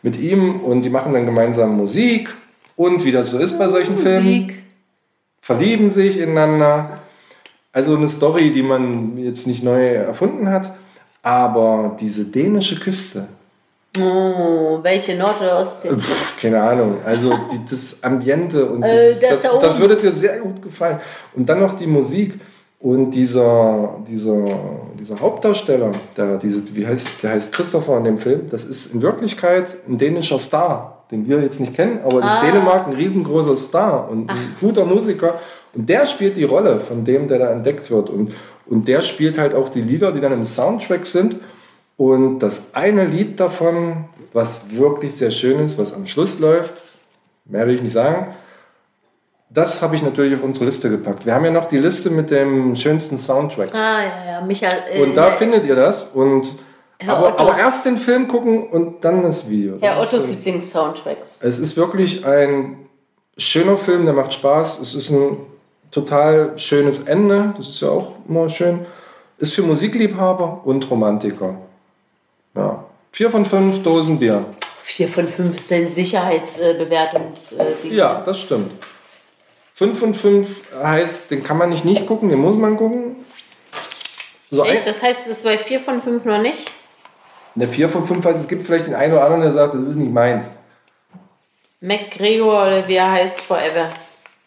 Speaker 2: mit ihm und die machen dann gemeinsam Musik und wie das so ist bei solchen Filmen,
Speaker 1: Musik.
Speaker 2: verlieben sich ineinander. Also eine Story, die man jetzt nicht neu erfunden hat, aber diese dänische Küste,
Speaker 1: Oh, welche Nord- oder Ostsee?
Speaker 2: Pff, keine Ahnung. Also die, das Ambiente und
Speaker 1: Äh,
Speaker 2: das,
Speaker 1: das da
Speaker 2: das würde dir sehr gut gefallen. Und dann noch die Musik und dieser, dieser, dieser Hauptdarsteller, der, diese, wie heißt, der heißt Christopher in dem Film, das ist in Wirklichkeit ein dänischer Star, den wir jetzt nicht kennen, aber
Speaker 1: Ah.
Speaker 2: in Dänemark ein riesengroßer Star und ein guter Musiker. Und der spielt die Rolle von dem, der da entdeckt wird. Und, und der spielt halt auch die Lieder, die dann im Soundtrack sind. Und das eine Lied davon, was wirklich sehr schön ist, was am Schluss läuft, mehr will ich nicht sagen, das habe ich natürlich auf unsere Liste gepackt. Wir haben ja noch die Liste mit den schönsten Soundtracks.
Speaker 1: Ah, ja, ja. Michael. Äh,
Speaker 2: und da findet ihr das. Und, aber, aber erst den Film gucken und dann das Video.
Speaker 1: Herr
Speaker 2: Das
Speaker 1: Ottos Lieblings-Soundtracks.
Speaker 2: es ist wirklich ein schöner Film, der macht Spaß. Es ist ein total schönes Ende, das ist ja auch immer schön. Ist für Musikliebhaber und Romantiker. Ja. Vier von fünf Dosen Bier.
Speaker 1: 4 von 5 ist ein Sicherheitsbewertungsding.
Speaker 2: Ja, das stimmt. Fünf von fünf heißt, den kann man nicht nicht gucken, den muss man gucken. So
Speaker 1: Echt? Das heißt, das war 4 von 5 noch nicht?
Speaker 2: eine vier von fünf heißt, es gibt vielleicht den einen oder anderen, der sagt, das ist nicht meins.
Speaker 1: MacGregor oder wie er heißt, Forever.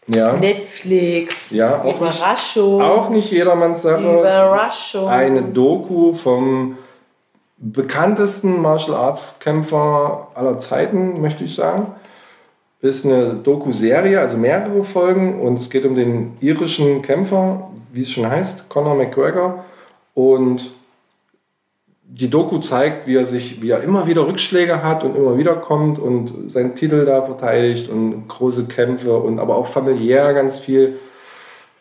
Speaker 2: Ja.
Speaker 1: Netflix.
Speaker 2: Ja, auch nicht-
Speaker 1: Überraschung.
Speaker 2: Auch nicht jedermanns Sache.
Speaker 1: Überraschung.
Speaker 2: eine Doku vom bekanntesten Martial Arts Kämpfer aller Zeiten, möchte ich sagen. Ist eine Doku-Serie, also mehrere Folgen und es geht um den irischen Kämpfer, wie es schon heißt, Conor McGregor. Und die Doku zeigt, wie er sich, wie er immer wieder Rückschläge hat und immer wieder kommt und seinen Titel da verteidigt und große Kämpfe und aber auch familiär ganz viel,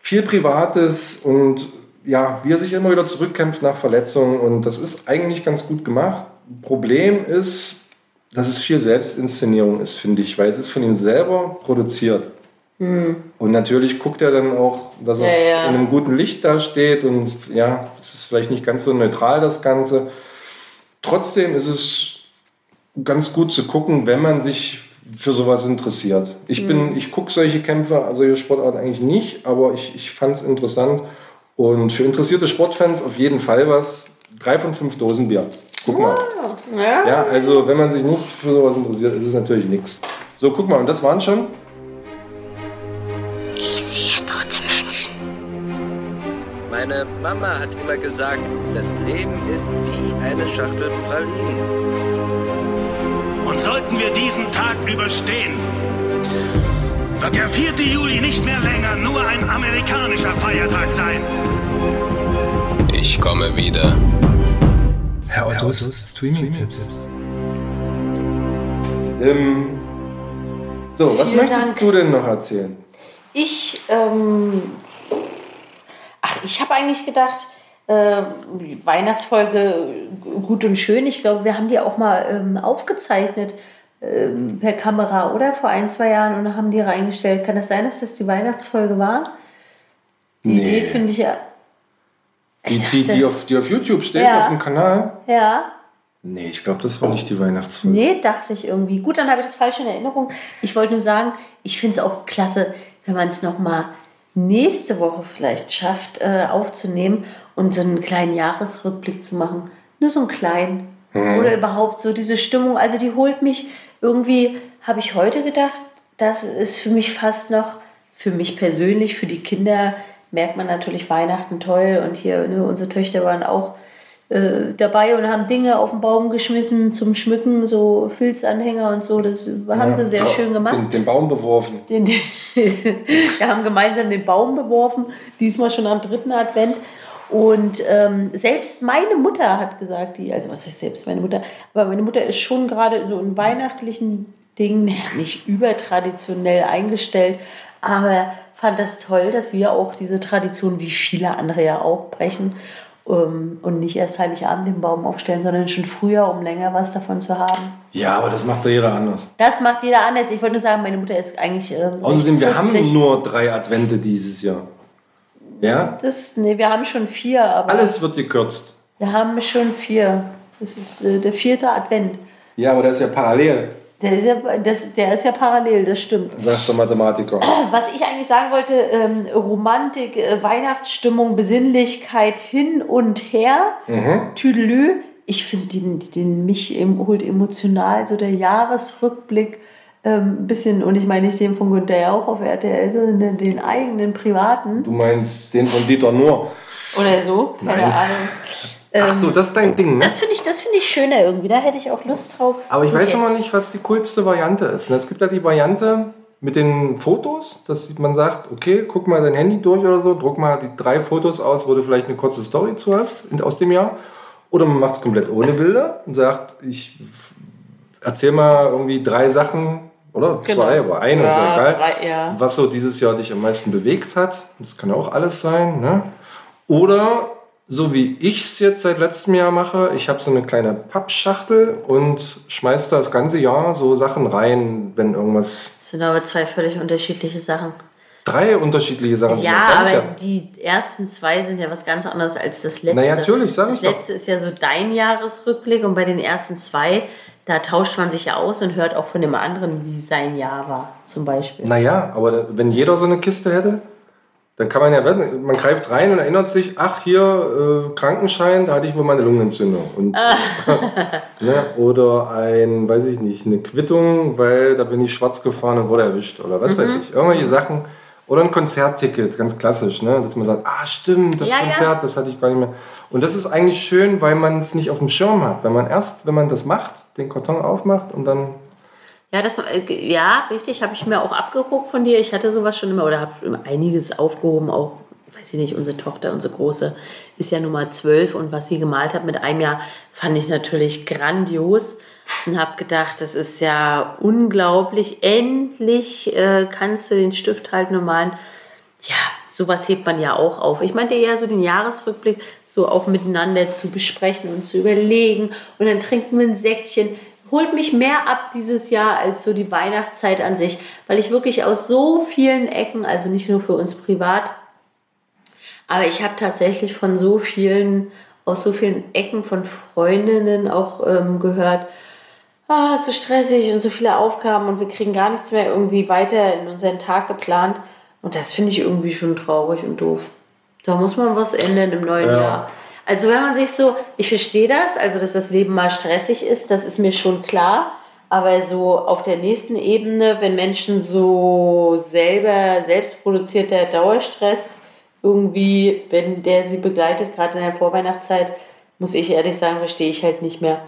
Speaker 2: viel Privates und ja, wie er sich immer wieder zurückkämpft nach Verletzungen und das ist eigentlich ganz gut gemacht. Problem ist, dass es viel Selbstinszenierung ist, finde ich, weil es ist von ihm selber produziert. Und natürlich guckt er dann auch, dass er
Speaker 1: Ja,
Speaker 2: in einem guten Licht da steht und ja, es ist vielleicht nicht ganz so neutral das Ganze. Trotzdem ist es ganz gut zu gucken, wenn man sich für sowas interessiert. Ich bin, ich gucke solche Kämpfe, solche Sportarten eigentlich nicht, aber ich, ich fand es interessant. Und für interessierte Sportfans auf jeden Fall was. Drei von fünf Dosen Bier. Guck mal.
Speaker 1: Ja.
Speaker 2: Ja, also wenn man sich nicht für sowas interessiert, ist es natürlich nichts. So, guck mal, und das waren schon.
Speaker 3: Ich sehe tote Menschen.
Speaker 4: Meine Mama hat immer gesagt, das Leben ist wie eine Schachtel Pralinen.
Speaker 5: Und sollten wir diesen Tag überstehen, wird der 4. Juli nicht mehr länger nur ein amerikanischer Feiertag sein.
Speaker 6: Ich komme wieder.
Speaker 7: Herr Ottos Streaming-Tipps.
Speaker 2: Ähm, so, was
Speaker 1: Vielen
Speaker 2: möchtest
Speaker 1: Dank.
Speaker 2: du denn noch erzählen?
Speaker 1: Ich, ähm, ach, ich habe eigentlich gedacht, äh, Weihnachtsfolge gut und schön. Ich glaube, wir haben die auch mal ähm, aufgezeichnet per Kamera, oder? Vor ein, zwei Jahren und haben die reingestellt. Kann es sein, dass das die Weihnachtsfolge war? Die
Speaker 2: Nee.
Speaker 1: Idee finde ich ja.
Speaker 2: Die, die, die, auf, die auf YouTube steht,
Speaker 1: Ja.
Speaker 2: auf dem Kanal?
Speaker 1: Ja.
Speaker 2: Nee, ich glaube, das war nicht die Weihnachtsfolge.
Speaker 1: Nee, dachte ich irgendwie. Gut, dann habe ich das falsch in Erinnerung. Ich wollte nur sagen, ich finde es auch klasse, wenn man es nochmal nächste Woche vielleicht schafft, äh, aufzunehmen und so einen kleinen Jahresrückblick zu machen. Nur so einen kleinen. Oder überhaupt so diese Stimmung. Also die holt mich irgendwie, habe ich heute gedacht, das ist für mich fast noch, für mich persönlich, für die Kinder merkt man natürlich Weihnachten toll. Und hier, ne, unsere Töchter waren auch äh, dabei und haben Dinge auf den Baum geschmissen zum Schmücken, so Filzanhänger und so. Das haben sie sehr schön gemacht.
Speaker 2: Den, den Baum beworfen.
Speaker 1: Den, wir haben gemeinsam den Baum beworfen, diesmal schon am dritten Advent. Und ähm, selbst meine Mutter hat gesagt, die, also was heißt selbst meine Mutter, aber meine Mutter ist schon gerade so in weihnachtlichen Dingen, naja, nicht übertraditionell eingestellt, aber fand das toll, dass wir auch diese Tradition, wie viele andere ja auch, brechen ähm, und nicht erst Heiligabend den Baum aufstellen, sondern schon früher, um länger was davon zu haben.
Speaker 2: Ja, aber das macht ja jeder anders.
Speaker 1: Das macht jeder anders. Ich wollte nur sagen, meine Mutter ist eigentlich. Ähm,
Speaker 2: Außerdem, wir haben nur drei Advente dieses Jahr. Ja?
Speaker 1: Das, nee, wir haben schon vier, aber
Speaker 2: Alles wird gekürzt.
Speaker 1: wir haben schon vier. Das ist äh, der vierte Advent.
Speaker 2: Ja, aber das ist ja parallel,
Speaker 1: Der ist ja, das, der ist ja parallel, das stimmt.
Speaker 2: sagt der Mathematiker.
Speaker 1: Was ich eigentlich sagen wollte, ähm, Romantik, äh, Weihnachtsstimmung, Besinnlichkeit hin und her,
Speaker 2: Mhm.
Speaker 1: Tüdelü. Ich finde, den, den mich em- holt emotional so der Jahresrückblick ähm, ein bisschen, und ich meine nicht den von Günther Jauch auf RTL, sondern den, den eigenen privaten
Speaker 2: Du meinst den von Dieter Nuhr.
Speaker 1: oder so, keine
Speaker 2: Nein.
Speaker 1: Ahnung.
Speaker 2: Ach so, das ist dein Ding, ne?
Speaker 1: Das finde ich, das finde ich schöner irgendwie. Da hätte ich auch Lust drauf.
Speaker 2: Aber ich weiß
Speaker 1: jetzt-
Speaker 2: immer nicht, was die coolste Variante ist. Es gibt ja die Variante mit den Fotos, dass man sagt, okay, guck mal dein Handy durch oder so, druck mal die drei Fotos aus, wo du vielleicht eine kurze Story zu hast aus dem Jahr. Oder man macht es komplett ohne Bilder und sagt, ich erzähl mal irgendwie drei Sachen, oder
Speaker 1: Genau.
Speaker 2: zwei, aber eine ist ja
Speaker 1: Ja,
Speaker 2: egal,
Speaker 1: drei, ja.
Speaker 2: was so dieses Jahr dich am meisten bewegt hat. Das kann auch alles sein. Ne? Oder so wie ich es jetzt seit letztem Jahr mache, ich habe so eine kleine Pappschachtel und schmeiß da das ganze Jahr so Sachen rein, wenn irgendwas.
Speaker 1: Das sind aber zwei völlig unterschiedliche Sachen.
Speaker 2: Drei unterschiedliche Sachen.
Speaker 1: Ja,
Speaker 2: das
Speaker 1: aber die ersten zwei sind ja was ganz anderes als das letzte.
Speaker 2: Na ja, natürlich, sag
Speaker 1: Das
Speaker 2: ich doch.
Speaker 1: letzte ist ja so dein Jahresrückblick und bei den ersten zwei, da tauscht man sich ja aus und hört auch von dem anderen, wie sein Jahr war, zum Beispiel.
Speaker 2: Naja, aber wenn jeder so eine Kiste hätte, dann kann man ja, man greift rein und erinnert sich, ach hier, äh, Krankenschein, da hatte ich wohl meine Lungenentzündung. Und, ne, oder ein, weiß ich nicht, eine Quittung, weil da bin ich schwarz gefahren und wurde erwischt. Oder was
Speaker 1: Mhm.
Speaker 2: weiß ich, irgendwelche Sachen. Oder ein Konzertticket, ganz klassisch, ne? dass man sagt, ah stimmt, das
Speaker 1: Ja, ja.
Speaker 2: Konzert, das hatte ich gar nicht mehr. Und das ist eigentlich schön, weil man es nicht auf dem Schirm hat. Wenn man erst, wenn man das macht, den Karton aufmacht und dann
Speaker 1: Ja, das, äh, ja, richtig, habe ich mir auch abgeguckt von dir. Ich hatte sowas schon immer oder habe einiges aufgehoben, auch, weiß ich nicht, unsere Tochter, unsere Große, ist ja mal zwölf und was sie gemalt hat mit einem Jahr, fand ich natürlich grandios und habe gedacht, das ist ja unglaublich. Endlich äh, kannst du den Stift halten und malen. Ja, sowas hebt man ja auch auf. Ich meinte eher so den Jahresrückblick so auch miteinander zu besprechen und zu überlegen und dann trinken wir ein Säckchen. Holt mich mehr ab dieses Jahr als so die Weihnachtszeit an sich, weil ich wirklich aus so vielen Ecken, also nicht nur für uns privat, aber ich habe tatsächlich von so vielen, aus so vielen Ecken von Freundinnen auch ähm, gehört, ah, so stressig und so viele Aufgaben und wir kriegen gar nichts mehr irgendwie weiter in unseren Tag geplant. Und das finde ich irgendwie schon traurig und doof. Da muss man was ändern im neuen
Speaker 2: Ja.
Speaker 1: Jahr. Also wenn man sich so, ich verstehe das, also dass das Leben mal stressig ist, das ist mir schon klar. Aber so auf der nächsten Ebene, wenn Menschen so selber, selbstproduzierter Dauerstress irgendwie, wenn der sie begleitet, gerade in der Vorweihnachtszeit, muss ich ehrlich sagen, verstehe ich halt nicht mehr.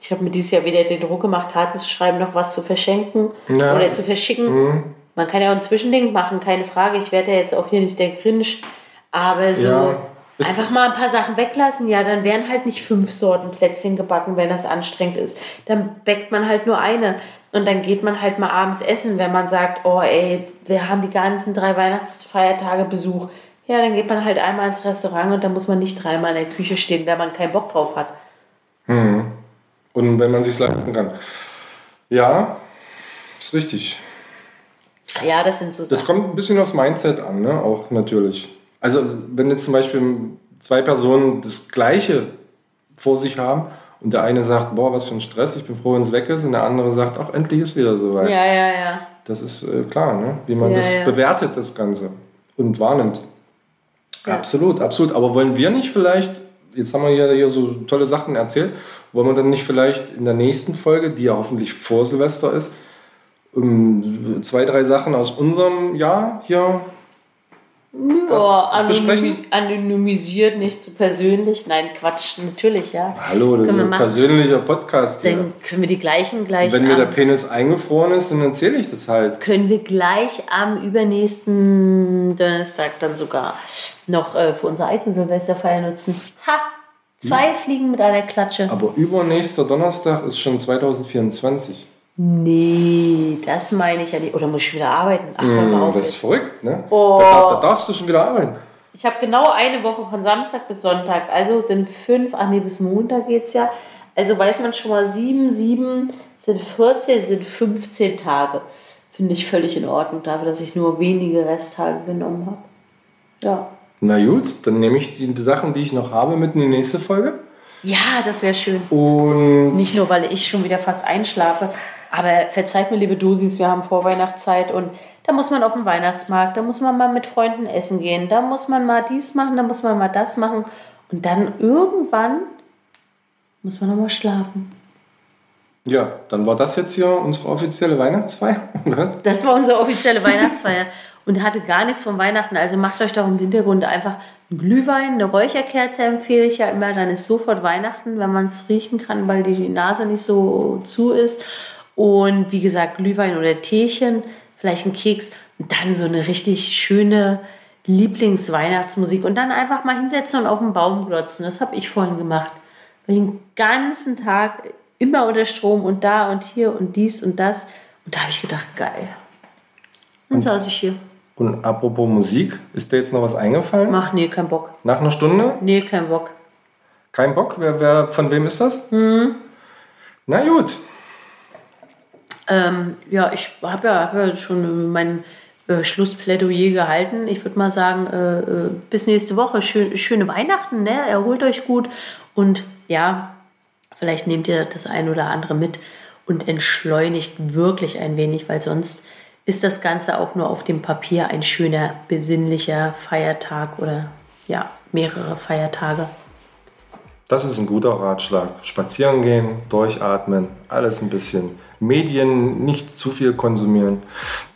Speaker 1: Ich habe mir dieses Jahr weder den Druck gemacht, Karten zu schreiben, noch was zu verschenken
Speaker 2: Ja.
Speaker 1: oder zu verschicken. Man kann ja auch ein Zwischending machen, keine Frage. Ich werde ja jetzt auch hier nicht der Grinch. Aber so
Speaker 2: Ja.
Speaker 1: Einfach mal ein paar Sachen weglassen. Ja, dann werden halt nicht fünf Sorten Plätzchen gebacken, wenn das anstrengend ist. Dann bäckt man halt nur eine. Und dann geht man halt mal abends essen, wenn man sagt, oh ey, wir haben die ganzen drei Weihnachtsfeiertage Besuch. Ja, dann geht man halt einmal ins Restaurant und dann muss man nicht dreimal in der Küche stehen, wenn man keinen Bock drauf hat.
Speaker 2: Und wenn man sich leisten kann. Ja, ist richtig.
Speaker 1: Ja, das sind so
Speaker 2: Das
Speaker 1: Sachen.
Speaker 2: kommt ein bisschen aufs Mindset an, ne? auch natürlich. Also wenn jetzt zum Beispiel zwei Personen das Gleiche vor sich haben und der eine sagt, boah, was für ein Stress, ich bin froh, wenn es weg ist und der andere sagt, ach, endlich ist wieder soweit.
Speaker 1: Ja, ja, ja.
Speaker 2: Das ist äh, klar, ne? wie man
Speaker 1: Ja,
Speaker 2: das
Speaker 1: ja.
Speaker 2: bewertet, das Ganze und wahrnimmt.
Speaker 1: Ja.
Speaker 2: Absolut, absolut. Aber wollen wir nicht vielleicht, jetzt haben wir hier, so tolle Sachen erzählt, wollen wir dann nicht vielleicht in der nächsten Folge, die ja hoffentlich vor Silvester ist, ähm, zwei, drei Sachen aus unserem Jahr hier
Speaker 1: Ja,
Speaker 2: besprechen?
Speaker 1: anonymi anonymisiert, nicht zu persönlich. Nein, Quatsch, natürlich, ja.
Speaker 2: Hallo, das ist
Speaker 1: Können wir
Speaker 2: ein persönlicher Podcast hier.
Speaker 1: Dann können wir die gleichen gleich
Speaker 2: Wenn mir der Penis eingefroren ist, dann erzähle ich das halt.
Speaker 1: können wir gleich am übernächsten Donnerstag dann sogar noch äh, für unsere eigene Silvesterfeier nutzen. Ha! Zwei Fliegen mit einer Klatsche.
Speaker 2: Aber übernächster Donnerstag ist schon 2024.
Speaker 1: Nee, das meine ich ja nicht. Oder muss ich wieder arbeiten? Ach, hör mal auf.
Speaker 2: das ist verrückt, ne?
Speaker 1: Oh.
Speaker 2: Da, da darfst du schon wieder arbeiten.
Speaker 1: Ich habe genau eine Woche von Samstag bis Sonntag. Also sind fünf, ach nee, bis Montag geht's ja. Also weiß man schon mal, sieben, sieben sind 14, sind 15 Tage. Finde ich völlig in Ordnung dafür, dass ich nur wenige Resttage genommen habe. Ja.
Speaker 2: Na gut, dann nehme ich die, die Sachen, die ich noch habe, mit in die nächste Folge.
Speaker 1: Ja, das wäre schön.
Speaker 2: Und
Speaker 1: Nicht nur, weil ich schon wieder fast einschlafe, aber verzeiht mir, liebe Dosis, wir haben Vorweihnachtszeit und da muss man auf den Weihnachtsmarkt, da muss man mal mit Freunden essen gehen, da muss man mal dies machen, da muss man mal das machen und dann irgendwann muss man noch mal schlafen.
Speaker 2: ja, dann war das jetzt hier unsere offizielle Weihnachtsfeier. oder?
Speaker 1: Das war unsere offizielle Weihnachtsfeier und hatte gar nichts von Weihnachten. Also macht euch doch im Hintergrund einfach einen Glühwein, eine Räucherkerze empfehle ich ja immer. Dann ist sofort Weihnachten, wenn man es riechen kann, weil die Nase nicht so zu ist. Und wie gesagt, Glühwein oder Teechen, vielleicht ein Keks und dann so eine richtig schöne Lieblingsweihnachtsmusik und dann einfach mal hinsetzen und auf den Baum glotzen. Das habe ich vorhin gemacht. Den ganzen Tag immer unter Strom und da und hier und dies und das. Und da habe ich gedacht, geil. Dann saß ich hier.
Speaker 2: Und apropos Musik, ist dir jetzt noch was eingefallen?
Speaker 1: Mach, nee, kein Bock.
Speaker 2: Nach einer Stunde?
Speaker 1: Nee, kein Bock.
Speaker 2: Kein Bock? Wer, wer, von wem ist das? Na gut.
Speaker 1: Ähm, ja, ich habe ja, hab ja schon mein äh, Schlussplädoyer gehalten. Ich würde mal sagen, äh, äh, bis nächste Woche. Schön, schöne Weihnachten, ne? Erholt euch gut. Und ja, vielleicht nehmt ihr das ein oder andere mit und entschleunigt wirklich ein wenig, weil sonst ist das Ganze auch nur auf dem Papier ein schöner, besinnlicher Feiertag oder ja, mehrere Feiertage.
Speaker 2: Das ist ein guter Ratschlag. Spazieren gehen, durchatmen, alles ein bisschen. Medien nicht zu viel konsumieren.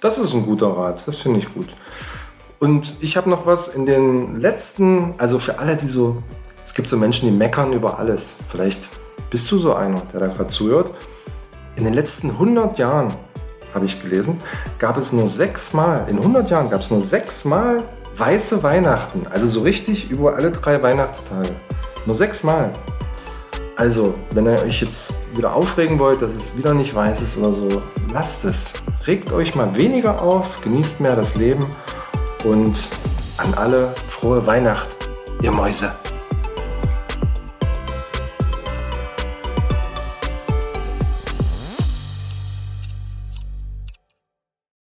Speaker 2: Das ist ein guter Rat. Das finde ich gut. Und ich habe noch was in den letzten, also für alle, die so, es gibt so Menschen, die meckern über alles. Vielleicht bist du so einer, der da gerade zuhört. In den letzten 100 Jahren, habe ich gelesen, gab es nur sechsmal, in 100 Jahren gab es nur sechsmal Weiße Weihnachten, also so richtig über alle drei Weihnachtstage. Nur sechsmal. Also, wenn ihr euch jetzt wieder aufregen wollt, dass es wieder nicht weiß ist oder so, lasst es. Regt euch mal weniger auf, genießt mehr das Leben und an alle frohe Weihnacht, ihr Mäuse.